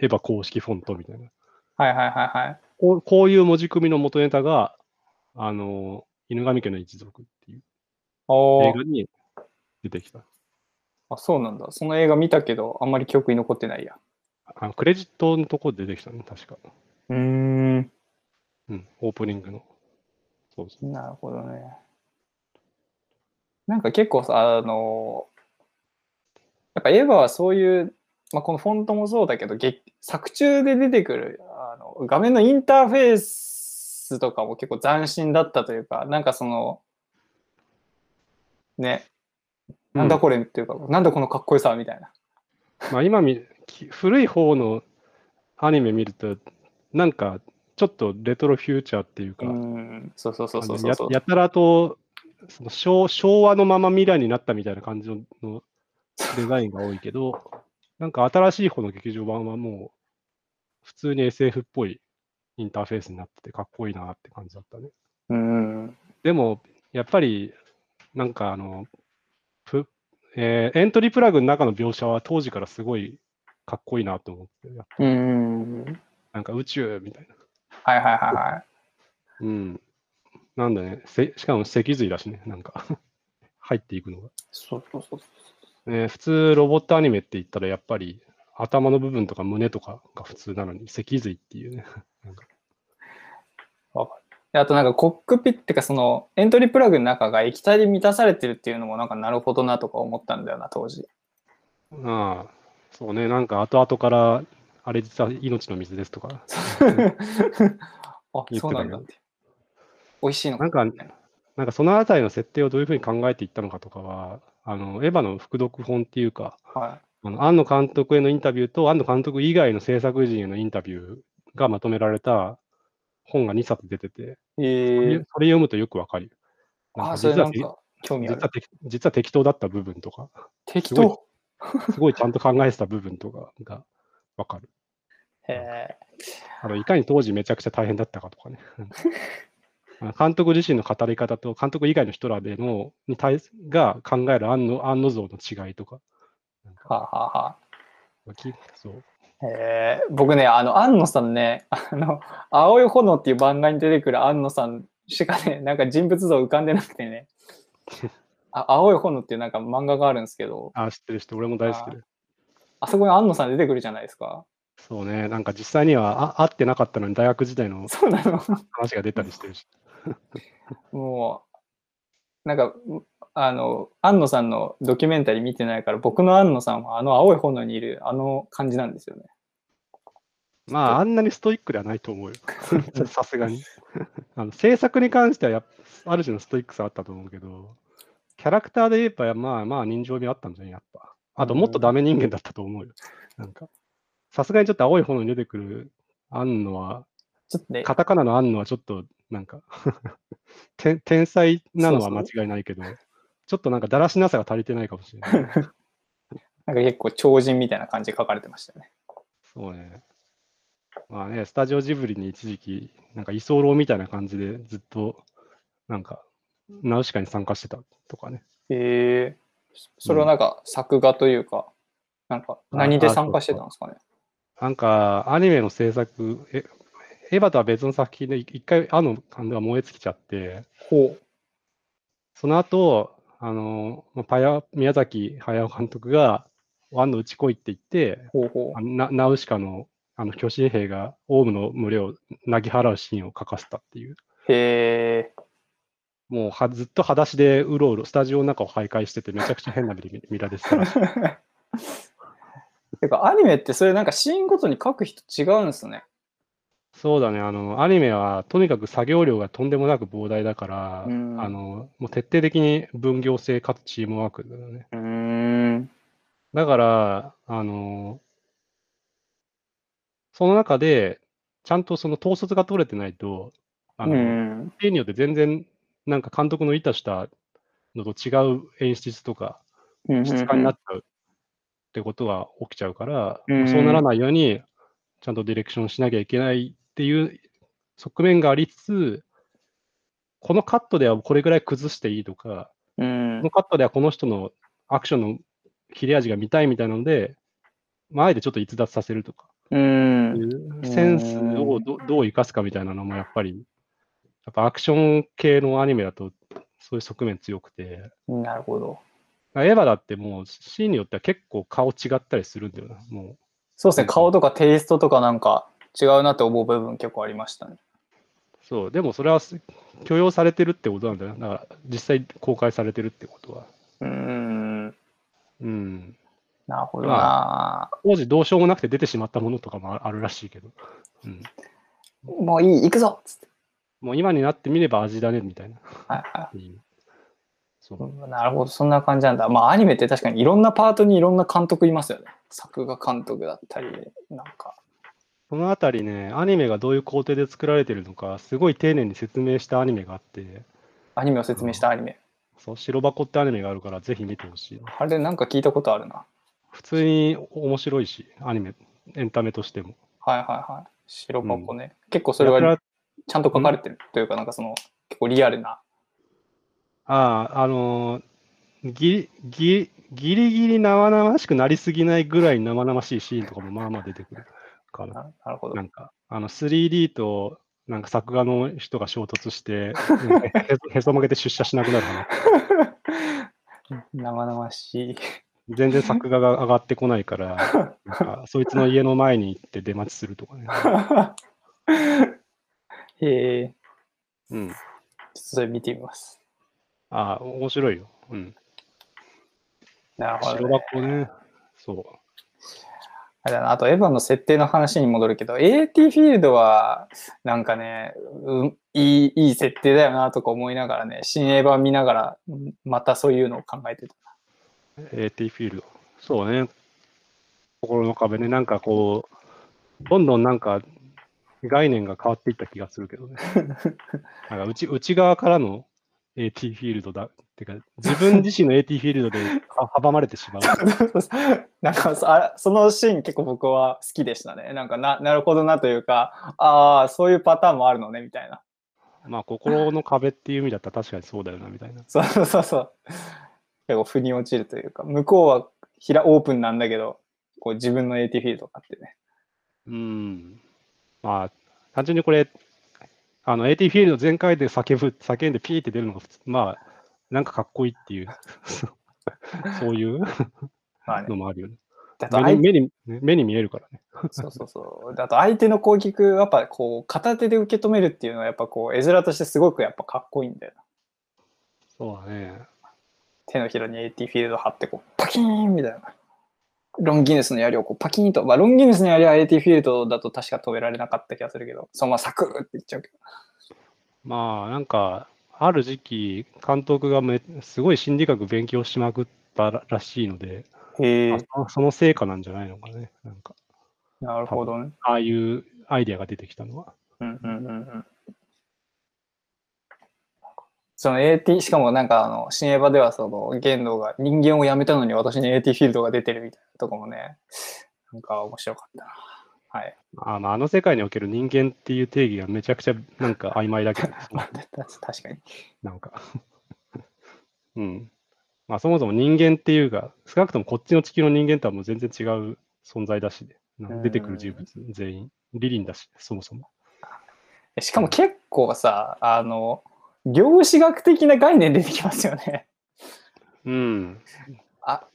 エヴァ公式フォントみたいな。はいはいはいはい。こうこういう文字組みの元ネタが、あの、犬神家の一族っていう映画に出てきた。あ、そうなんだ。その映画見たけど、あんまり記憶に残ってないや。あのクレジットのとこで出てきたね、確か。うーん。うん、オープニングの。そうそう。なるほどね。なんか結構さ、あの、やっぱエヴァはそういう、まあ、このフォントもそうだけど、劇作中で出てくるあの画面のインターフェースとかも結構斬新だったというか、なんかその、ね、なんだこれっていうか、なんだこのかっこよさみたいな。まあ今み、き古い方のアニメ見ると、なんかちょっとレトロフューチャーっていうか、うん、そうそうそうあそうそう。のややたらとその昭昭和のまま未来になったみたいな感じののデザインが多いけど、なんか新しい方の劇場版はもう普通に SF っぽいインターフェースになっててかっこいいなって感じだったね。うん、でも、やっぱり、なんかあの、プえーエントリープラグの中の描写は当時からすごいかっこいいなと思って、やっぱうん、なんか宇宙みたいな。はいはいはいはい。うん。なんだね、せしかも脊髄だしね、なんか 入っていくのが。そうそうそう。ね、普通ロボットアニメって言ったらやっぱり頭の部分とか胸とかが普通なのに脊髄っていうね。なんかであとなんかコックピットってかそのエントリープラグの中が液体で満たされてるっていうのもなんかなるほどなとか思ったんだよな当時。ああ、そうね、なんか後々からあれ実は命の水ですとか。あそうなんだって。美味しいのなんか、なんかそのあたりの設定をどういうふうに考えていったのかとかは、あの、エヴァの副読本っていうか、はあの、庵野監督へのインタビューと、庵野監督以外の制作陣へのインタビューがまとめられた本が2冊出てて、い。えそれー、それ読むとよくわかるあそれなんか興味ある実は。適当だった部分とか、適すごい当。すごいちゃんと考えてた部分とかがわかる。へえ。あのいかに当時めちゃくちゃ大変だったかとかね。監督自身の語り方と監督以外の人らでのに対すが考える案の案の像の違いとか。はあ、はあはきそうえ。僕ね、あの、安野さんね、あの、青い炎っていう番外に出てくる安野さんしかね、なんか人物像浮かんでなくてね。あ青い炎っていうなんか漫画があるんですけど、あ、知ってる人、俺も大好きで。あそこに安野さん出てくるじゃないですか。そうね、なんか実際にはあ会ってなかったのに大学時代のそうなの。話が出たりしてるし。もう、なんか、あの、安野さんのドキュメンタリー見てないから、僕の安野さんはあの青い炎にいるあの感じなんですよね。まあ、あんなにストイックではないと思うよ。さすがに。あの制作に関してはやある種のストイックさあったと思うけど、キャラクターで言えば、まあまあ人情味あったんじゃない？やっぱ。あと、もっとダメ人間だったと思うよ。なんか、さすがにちょっと青い炎に出てくる安野は、ちょっとね、カタカナの安野はちょっと、なんか 天、天才なのは間違いないけど、ちょっとなんかだらしなさが足りてないかもしれない。なんか結構超人みたいな感じで書かれてましたよね。そうね。まあね、スタジオジブリに一時期、なんか居候みたいな感じでずっと、なんか、ナウシカに参加してたとかね。へえそれはなんか作画というか、なんか何で参加してたんですかね。なんか、アニメの制作、えエヴァとは別の作品で一回、あの感が燃え尽きちゃって、ほその後、あの、まあパヤ宮崎駿監督が、ワンのうち来いって言って、う、ほうほあのナナウシカのあの巨神兵がオウムの群れをなぎ払うシーンを描かせたっていう。う。へえ。もうはずっと裸足でうろうろ、スタジオの中を徘徊してて、めちゃくちゃ変な目で見 見られてたらしい。てか、アニメってそれなんかシーンごとに書く人違うんですね。そうだね、あの、アニメはとにかく作業量がとんでもなく膨大だから、うんあの、もう徹底的に分業制かつチームワークだよね。うーん。だから、あの、その中で、ちゃんとその統率が取れてないと、あうの、ん。例によって全然、なんか監督の意図したのと違う演出とか、うん質感になっちゃうってことが起きちゃうから、うんそうならないように、ちゃんとディレクションしなきゃいけないっていう側面がありつつ、このカットではこれぐらい崩していいとか、うんこのカットではこの人のアクションの切れ味が見たいみたいなので、まあ、あえてちょっと逸脱させるとか、うん。センスをどどう生かすかみたいなのもやっぱり、やっぱアクション系のアニメだとそういう側面強くて、なるほど。エヴァだってもうシーンによっては結構顔違ったりするんだよな。もそうですね、うん顔とかテイストとかなんか違うなって思う部分結構ありましたね。うそう、でもそれはす許容されてるってことなんだよ。だから実際公開されてるってことは。うーん。うん。なるほどな。当時どうしようもなくて出てしまったものとかもああるらしいけど。うん。もういい、行くぞっつって。もう今になってみれば味だねみたいな。はいはうんそう。い。なるほど、そんな感じなんだ。まあ、アニメって確かにいろんなパートにいろんな監督いますよね。作画監督だったり、なんか。このあたりね、アニメがどういう工程で作られてるのか、すごい丁寧に説明したアニメがあって、アニメを説明したアニメ。そう、白箱ってアニメがあるから、ぜひ見てほしい。あれなんか聞いたことあるな。普通に面白いし、アニメ、エンタメとしても。はいはいはい。白箱ね。結構それはちゃんと書かれてるというか、なんかその、結構リアルな。ああ、あのーぎぎギリギリ生々しくなりすぎないぐらい生々しいシーンとかもまあまあ出てくるかな。ななるほどな。んか、あの 3D となんか作画の人が衝突して、へそへそ曲げて出社しなくなる話。生々しい。全然作画が上がってこないから、なんかそいつの家の前に行って出待ちするとかね。へえ、うん。ちょっとそれ見てみます。ああ、面白いよ。うん。なるほど、白ね。箱ね。そう。あれだなあと、エヴァの設定の話に戻るけど、AT フィールドは、なんかね、うん、いい、いい設定だよなとか思いながらね、新エヴァ見ながら、うんまたそういうのを考えてた。AT フィールド。そうね。心の壁ね。なんかこう、どんどんなんか概念が変わっていった気がするけどね。なんか内内側からの AT フィールドだ。ってか、自分自身の AT フィールドでは 阻まれてしまう。なんかそあそのシーン結構僕は好きでしたね。なんかななるほどなというか、ああ、そういうパターンもあるのねみたいな。まあ、心の壁っていう意味だったら 確かにそうだよな、みたいな。そうそうそう。結構腑に落ちるというか、向こうはひらオープンなんだけど、こう自分の AT フィールドがあってね。うん。まあ、単純にこれ、あの AT フィールド全開で叫ぶ、叫んでピーって出るのが普通、まあ、なんかかっこいいっていう、そういう？の。もあるよね。だと相目に目に目に見えるからね。そうそうそう。だと相手の攻撃をやっぱこう片手で受け止めるっていうのはやっぱこう絵面としてすごくやっぱかっこいいんだよな。そうだね。手のひらに AT フィールド貼ってこうパキーンみたいな。ロンギヌスの槍をこうパキンと、まあ、ロンギヌスの槍は AT フィールドだと確か止められなかった気がするけど、そのままサクーっていっちゃうけど。まあ、なんか、ある時期、監督がめすごい心理学勉強しまくったららしいので、その成果なんじゃないのかね。なんか、なるほどね。ああいうアイデアが出てきたのは。うんうんうんうん。その AT、しかもなんかあの、新エヴァではその、言動が人間を辞めたのに私に AT フィールドが出てるみたいなとこもね、なんか面白かったな。はい。あまあ、あの世界における人間っていう定義がめちゃくちゃなんか曖昧だけど、確かに。なんか うん。まあ、そもそも人間っていうか、少なくともこっちの地球の人間とはもう全然違う存在だし、出てくる人物全員、リリンだし、そもそも。しかも結構さ、あの、量子学的な概念出てきますよね。うん。あ、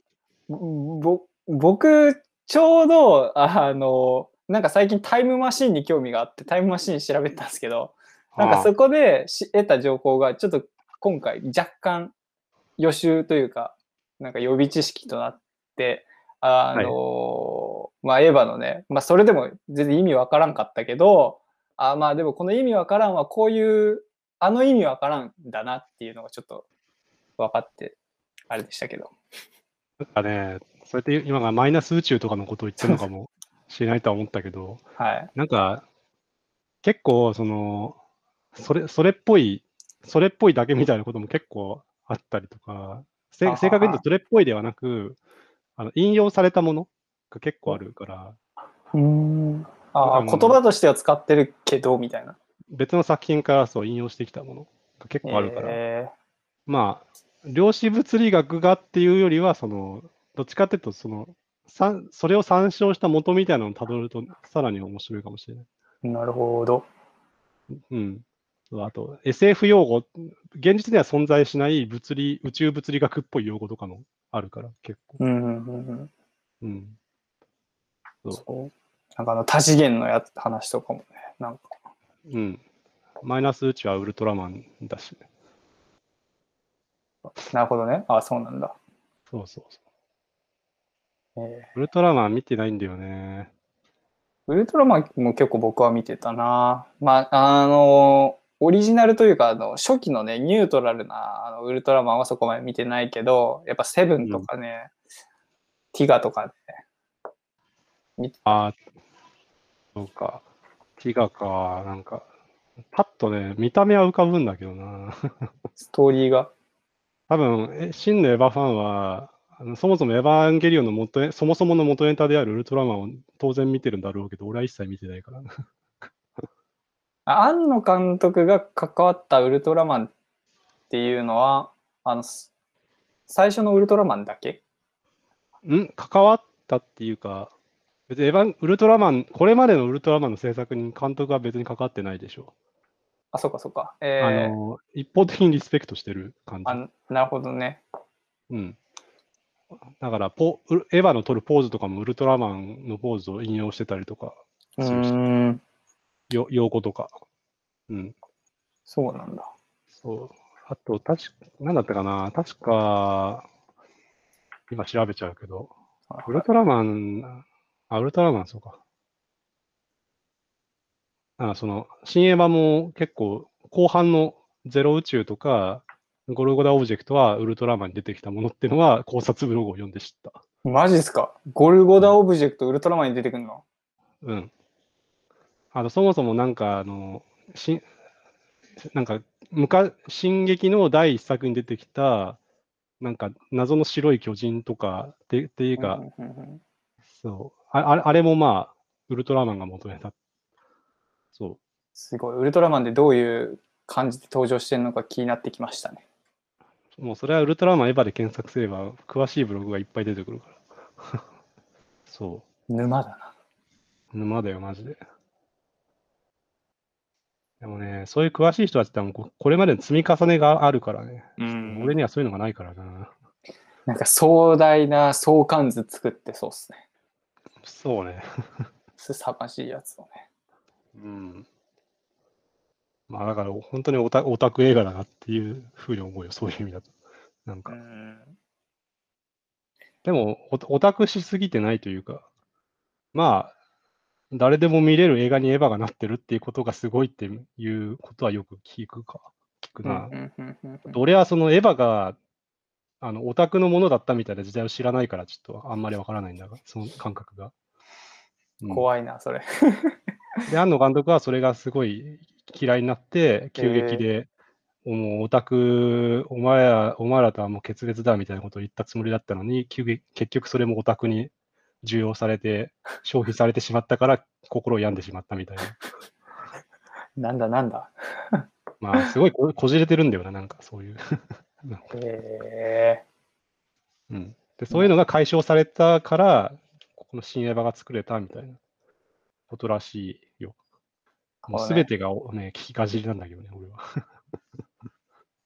ぼ、僕、ちょうど、あの、なんか最近タイムマシンに興味があって、タイムマシン調べてたんですけど、なんかそこでし得た情報が、ちょっと今回若干予習というか、なんか予備知識となって、あの、まあ、エヴァのね、まあ、それでも全然意味わからんかったけど、あまあでもこの意味わからんはこういう、あの意味わからんだなっていうのがちょっと分かって、あれでしたけど。なんかね、そうやって今がマイナス宇宙とかのことを言ってるのかもしれないとは思ったけど、はい。なんか、結構、その、それ、それっぽい、それっぽいだけみたいなことも結構あったりとか、正確に言うとそれっぽいではなく、あの引用されたものが結構あるから、うん。あ言葉としては使ってるけど、みたいな。別の作品からそう引用してきたものが結構あるから、えまあ、量子物理学がっていうよりは、その、どっちかっていうと、その、さんそれを参照した元みたいなのをたどると、さらに面白いかもしれない。ーなるほど。うん。あと、SF 用語、現実には存在しない物理、宇宙物理学っぽい用語とかもあるから、結構。うんうんうん。そうそう。なんかあの多次元のやつ話とかもね、なんか。うん。マイナス宇宙はウルトラマンだし、なるほどね。あそうなんだ。そうそうそう。えウルトラマン見てないんだよね。ーウルトラマンも結構僕は見てたな。まあ、あの、オリジナルというか、あの初期のね、ニュートラルなあのウルトラマンはそこまで見てないけど、やっぱセブンとかね、ティガとかね、ああ、そうか。ティガか、なんか、パッとね、見た目は浮かぶんだけどな。ストーリーが。多分、え真のエヴァファンは、あのそもそもエヴァンゲリオンの元エそもそもの元ネタであるウルトラマンを当然見てるんだろうけど、俺は一切見てないからな。あ庵野監督が関わったウルトラマンっていうのは、あの、す最初のウルトラマンだけ？ん？関わったっていうか、別にエヴァン、ウルトラマン、これまでのウルトラマンの制作に監督は別に関わってないでしょ。あ、そうかそうか。えあー、の、一方的にリスペクトしてる感じ。あなるほどね。うん。だからポ、エヴァの撮るポーズとかもウルトラマンのポーズを引用してたりとか、うそうそうーん、よ用語とか。うん。そうなんだ。そう。あと、確か、なんだったかな確か、今調べちゃうけど、ウルトラマン、あ、ウルトラマン、そうか。あ、その、新エヴァも結構、後半のゼロ宇宙とか、ゴルゴダオブジェクトはウルトラマンに出てきたものっていうのは考察ブログを読んで知った。マジっすか？ゴルゴダオブジェクトウルトラマンに出てくるの？うん。あの、そもそもなんか、あの、しなんか、昔、進撃の第一作に出てきた、なんか、謎の白い巨人とか、ってっていうか、そうああれ、あれもまあ、ウルトラマンが元ネタ。そう。すごい。ウルトラマンでどういう感じで登場してるのか気になってきましたね。もうそれはウルトラマンエヴァで検索すれば、詳しいブログがいっぱい出てくるから。そ沼だな。う。沼だよ、マジで。でもね、そういう詳しい人たちってもうここれまでの積み重ねがあるからね。うん俺にはそういうのがないからな。なんか壮大な相関図作ってそうっすね。そうね。すさまじいやつをね。うん。まあだから本当にオタオタク映画だなっていうふうに思うよ、そういう意味だと。なんか。うんでもオ、オタクしすぎてないというか、まあ、誰でも見れる映画にエヴァがなってるっていうことがすごいっていうことはよく聞くか、聞くな。俺はそのエヴァが、あの、オタクのものだったみたいな時代を知らないから、ちょっとあんまりわからないんだが、その感覚が。うん怖いな、それ。で、庵野監督はそれがすごい嫌いになって、急激で、もうオタク、お前ら、お前らとはもう決別だみたいなことを言ったつもりだったのに、急激結局それもオタクに重用されて、消費されてしまったから、心を病んでしまったみたいな。なんだなんだ。まあ、すごいここじれてるんだよな、なんかそういう。へえうん、でそういうのが解消されたから、ここの新エヴァが作れたみたいなことらしいよ。もうそうねすべてがね、聞きかじりなんだけどね、俺は。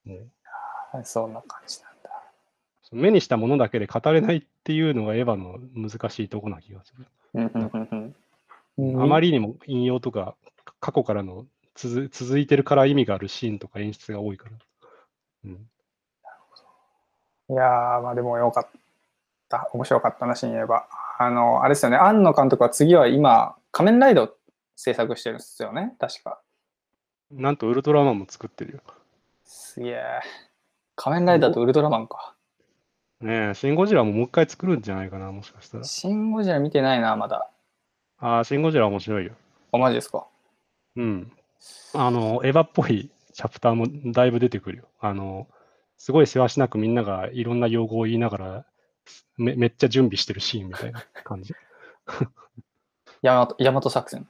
も うそんな感じなんだ。その目にしたものだけで語れないっていうのがエヴァの難しいとこな気がする。うんうんうんうんあまりにも引用とか過去からの続続いてるから意味があるシーンとか演出が多いから。うん、いやー、まあでもよかった。面白かったな、新エヴァ。あの、あれですよね、庵野監督は次は今、仮面ライダーを制作してるんですよね、確か。なんとウルトラマンも作ってるよ。すげえ。仮面ライダーとウルトラマンか。ねえ、シン・ゴジラももう一回作るんじゃないかな、もしかしたら。シン・ゴジラ見てないな、まだ。ああ、シン・ゴジラ面白いよ。あ、マジですか。うん。あの、エヴァっぽいチャプターもだいぶ出てくるよ。あの、すごいせわしなくみんながいろんな用語を言いながら、めめっちゃ準備してるシーンみたいな感じ。ヤマトヤマト作戦。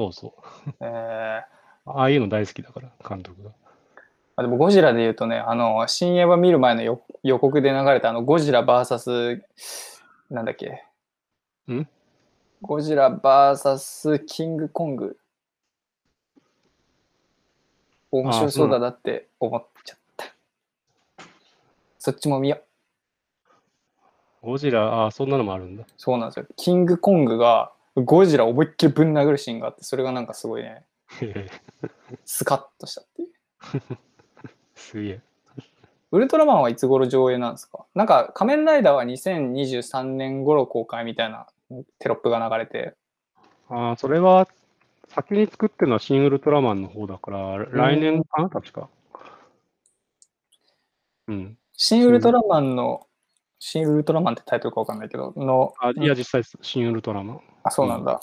そうそう。えー、ああいうの大好きだから、監督が。あでもゴジラで言うとね、あの、新エヴァ見る前の予予告で流れたあの、ゴジラ VS、なんだっけ？ん？ゴジラ VS キングコング。面白そうだなって思っちゃった。そっちも見よう。ゴジラ、ああ、そんなのもあるんだ。そうなんですよ。キングコングがゴジラ思いっきりぶん殴るシーンがあって、それがなんかすごいね、スカッとしたっていう。すげえ。ウルトラマンはいつ頃上映なんですか？なんか仮面ライダーは2023年頃公開みたいなテロップが流れて。ああ、それは、先に作ってるのはシン・ウルトラマンの方だから、来年かな、確か。うん。新ウルトラマンの、新ウルトラマンってタイトルかわかんないけど、の、あいや、実際、シン・ウルトラマン。あ、そうなんだ。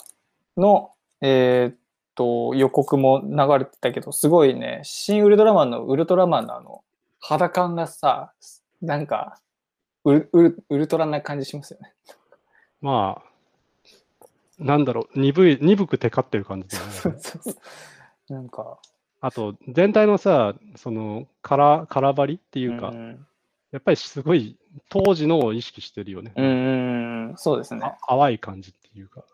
の、えーっと、予告も流れてたけど、すごいね、新ウルトラマンのウルトラマンのあの、肌感がさ、なんか、ウルウルウルトラな感じしますよね。まあ、なんだろう、鈍い、鈍くテカってる感じだよね。なんか、あと、全体のさ、その、空、空張りっていうか、んやっぱりすごい、当時のを意識してるよね。うん、そうですね。あ淡い感じっていうか。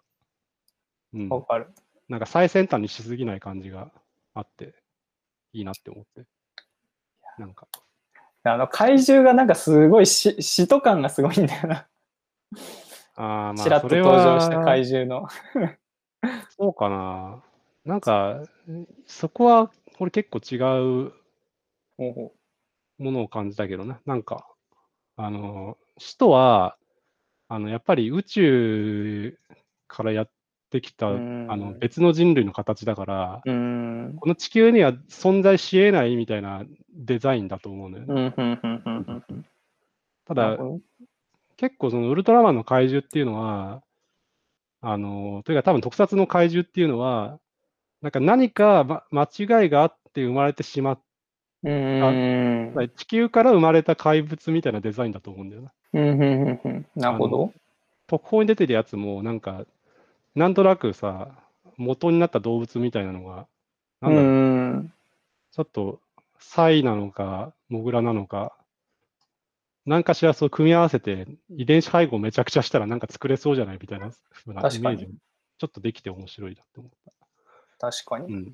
うん。わかる。なんか最先端にしすぎない感じがあって、いいなって思って。なんか、あの、怪獣がなんかすごいし、使徒感がすごいんだよな。ああ、まちらあ、それっと登場したは、怪獣の。そうかな。なんか、そこは、これ結構違うものを感じたけどな。なんか、あの、使徒は、あの、やっぱり宇宙からやってきた、あうんの、別の人類の形だから。この地球には存在し得ないみたいなデザインだと思うのよね。ただ結構そのウルトラマンの怪獣っていうのは、あの、というか多分特撮の怪獣っていうのは、なんか何か、ま、間違いがあって生まれてしまっうーん。た、地球から生まれた怪物みたいなデザインだと思うんだよな。うん、うん、うんうん。なるほど。特報に出てるやつも、なんか、なんとなくさ、元になった動物みたいなのが、うなんだろう、ーん。ちょっと、サイなのか、モグラなのか、何かしらそう組み合わせて、遺伝子配合めちゃくちゃしたらなんか作れそうじゃないみたいな風なイメージもちょっとできて面白いなって思った。確かに。うん。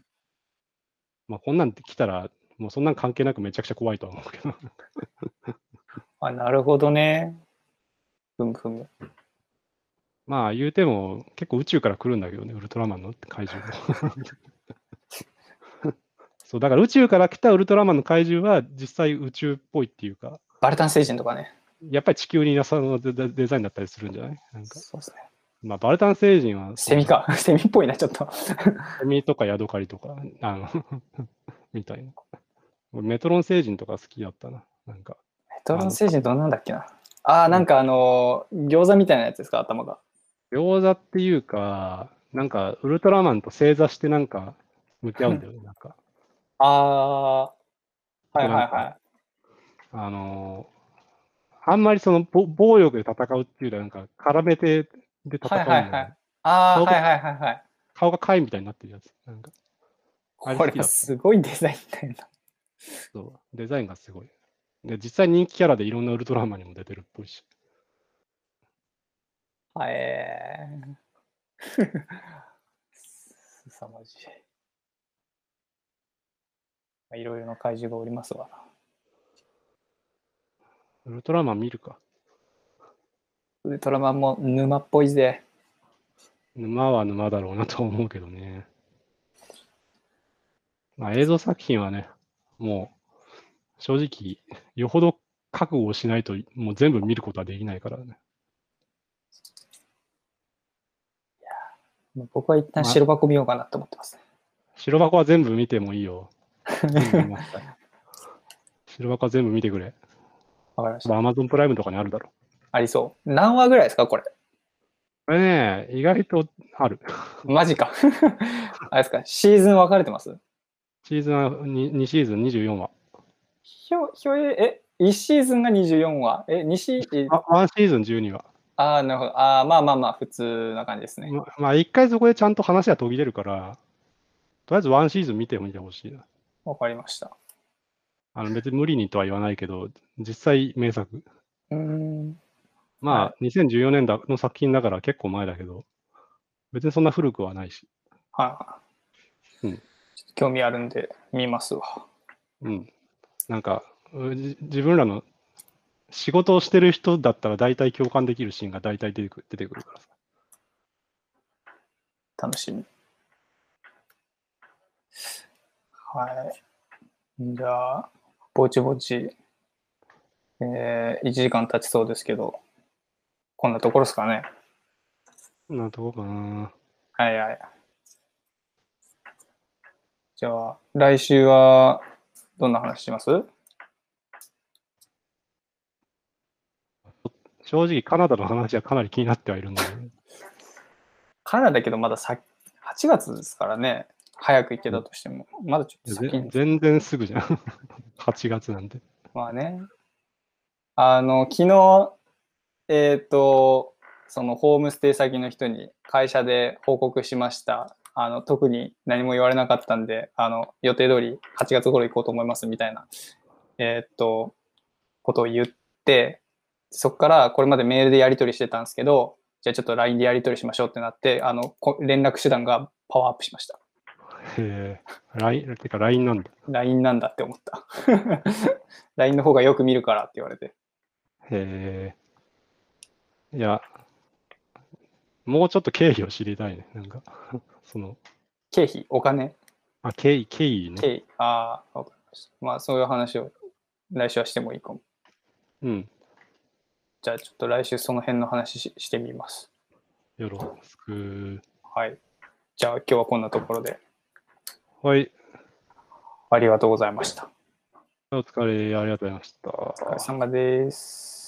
まあ、こんなんで来たら、もうそんなん関係なくめちゃくちゃ怖いとは思うけど。あ、なるほどね。ふむふむ。まあ、言うても結構宇宙から来るんだけどね、ウルトラマンの怪獣も。そう、だから宇宙から来たウルトラマンの怪獣は実際宇宙っぽいっていうか、バルタン星人とかね。やっぱり地球にいなさのデザインだったりするんじゃない？なんか、そうですね。まあ、バルタン星人は、セミか。セミっぽいな、ちょっと。セミとかヤドカリとか、あの、みたいな。俺メトロン星人とか好きだったな。なんか、メトロン星人どんなんだっけな？ああ、なんかあのー餃子みたいなやつですか、頭が。餃子っていうか、なんか、ウルトラマンと正座してなんか、向き合うんだよね。なんか、ああ、はいはいはい。あのーあんまりそのぼ暴力で戦うっていうよりは、なんか、絡めてで戦うんだよね、はいはいはいああ、はいはいはいはい。顔が貝みたいになってるやつ。なんか、これ好きだったすごいデザインだよな。そう、デザインがすごい。で、実際人気キャラでいろんなウルトラマンにも出てるっぽいし。はい。えーすさまじい。まあいろいろな怪獣がおりますわな。ウルトラマン見るか。ウルトラマンも沼っぽいぜ。沼は沼だろうなと思うけどね。まあ映像作品はね、もう正直、よほど覚悟をしないともう全部見ることはできないからね。僕は一旦白箱見ようかなと思ってますね。白箱は全部見てもいいよ。白箱は全部見てくれ。わかりました。アマゾンプライムとかにあるだろ。ありそう。何話ぐらいですか、これ？これね、意外とある。マジか。あれですか、シーズン分かれてます？シーズンは 2, 2シーズン24話。ひょ、ひょえ、え、1シーズンが24話？え、2シーあ、1シーズン12話。ああー、なるほど。ああ、まあまあまあ、普通な感じですね。ままあ、一回そこでちゃんと話が途切れるから、とりあえずワンシーズン見てみてほしいな。わかりました。あの別に無理にとは言わないけど、実際名作。うーん。まあ、は2014年だの作品だから結構前だけど、別にそんな古くはないし。はいはい。うん興味あるんで、見ますわ。うん。なんか、自分らの仕事をしてる人だったら大体共感できるシーンが大体出てくる出てくるからさ。楽しみ。はい。じゃあ、ぼちぼち、えー、1時間経ちそうですけど、こんなところですかね。そんなとこかな。はいはい。じゃあ、来週はどんな話します？正直カナダの話はかなり気になってはいるんだけど、カナダだけどまださ8月ですからね。早く行けたとしても。まだちょっと先に。ぜ全然すぐじゃん。8月なんて。まあね。あの、昨日、えっ、と、そのホームステイ先の人に会社で報告しました。あの、特に何も言われなかったんで、あの、予定通り8月頃行こうと思いますみたいな、えっ、と、ことを言って、そこからこれまでメールでやり取りしてたんですけど、じゃあちょっと LINE でやり取りしましょうってなって、あの、こ連絡手段がパワーアップしました。へえ、LINE、てか LINE なんだ。LINE なんだって思った。LINE の方がよく見るからって言われて。へえ。いや、もうちょっと経緯を知りたいね。なんか、その、経費、お金、あ、経緯、経緯ね。経緯、ああ、わかりました。まあ、そういう話を来週はしてもいいかも。うん。じゃあ、ちょっと来週その辺の話ししてみます。よろしく。はい。じゃあ、今日はこんなところではい。ありがとうございました。お疲れ、ありがとうございました。お疲れ様です。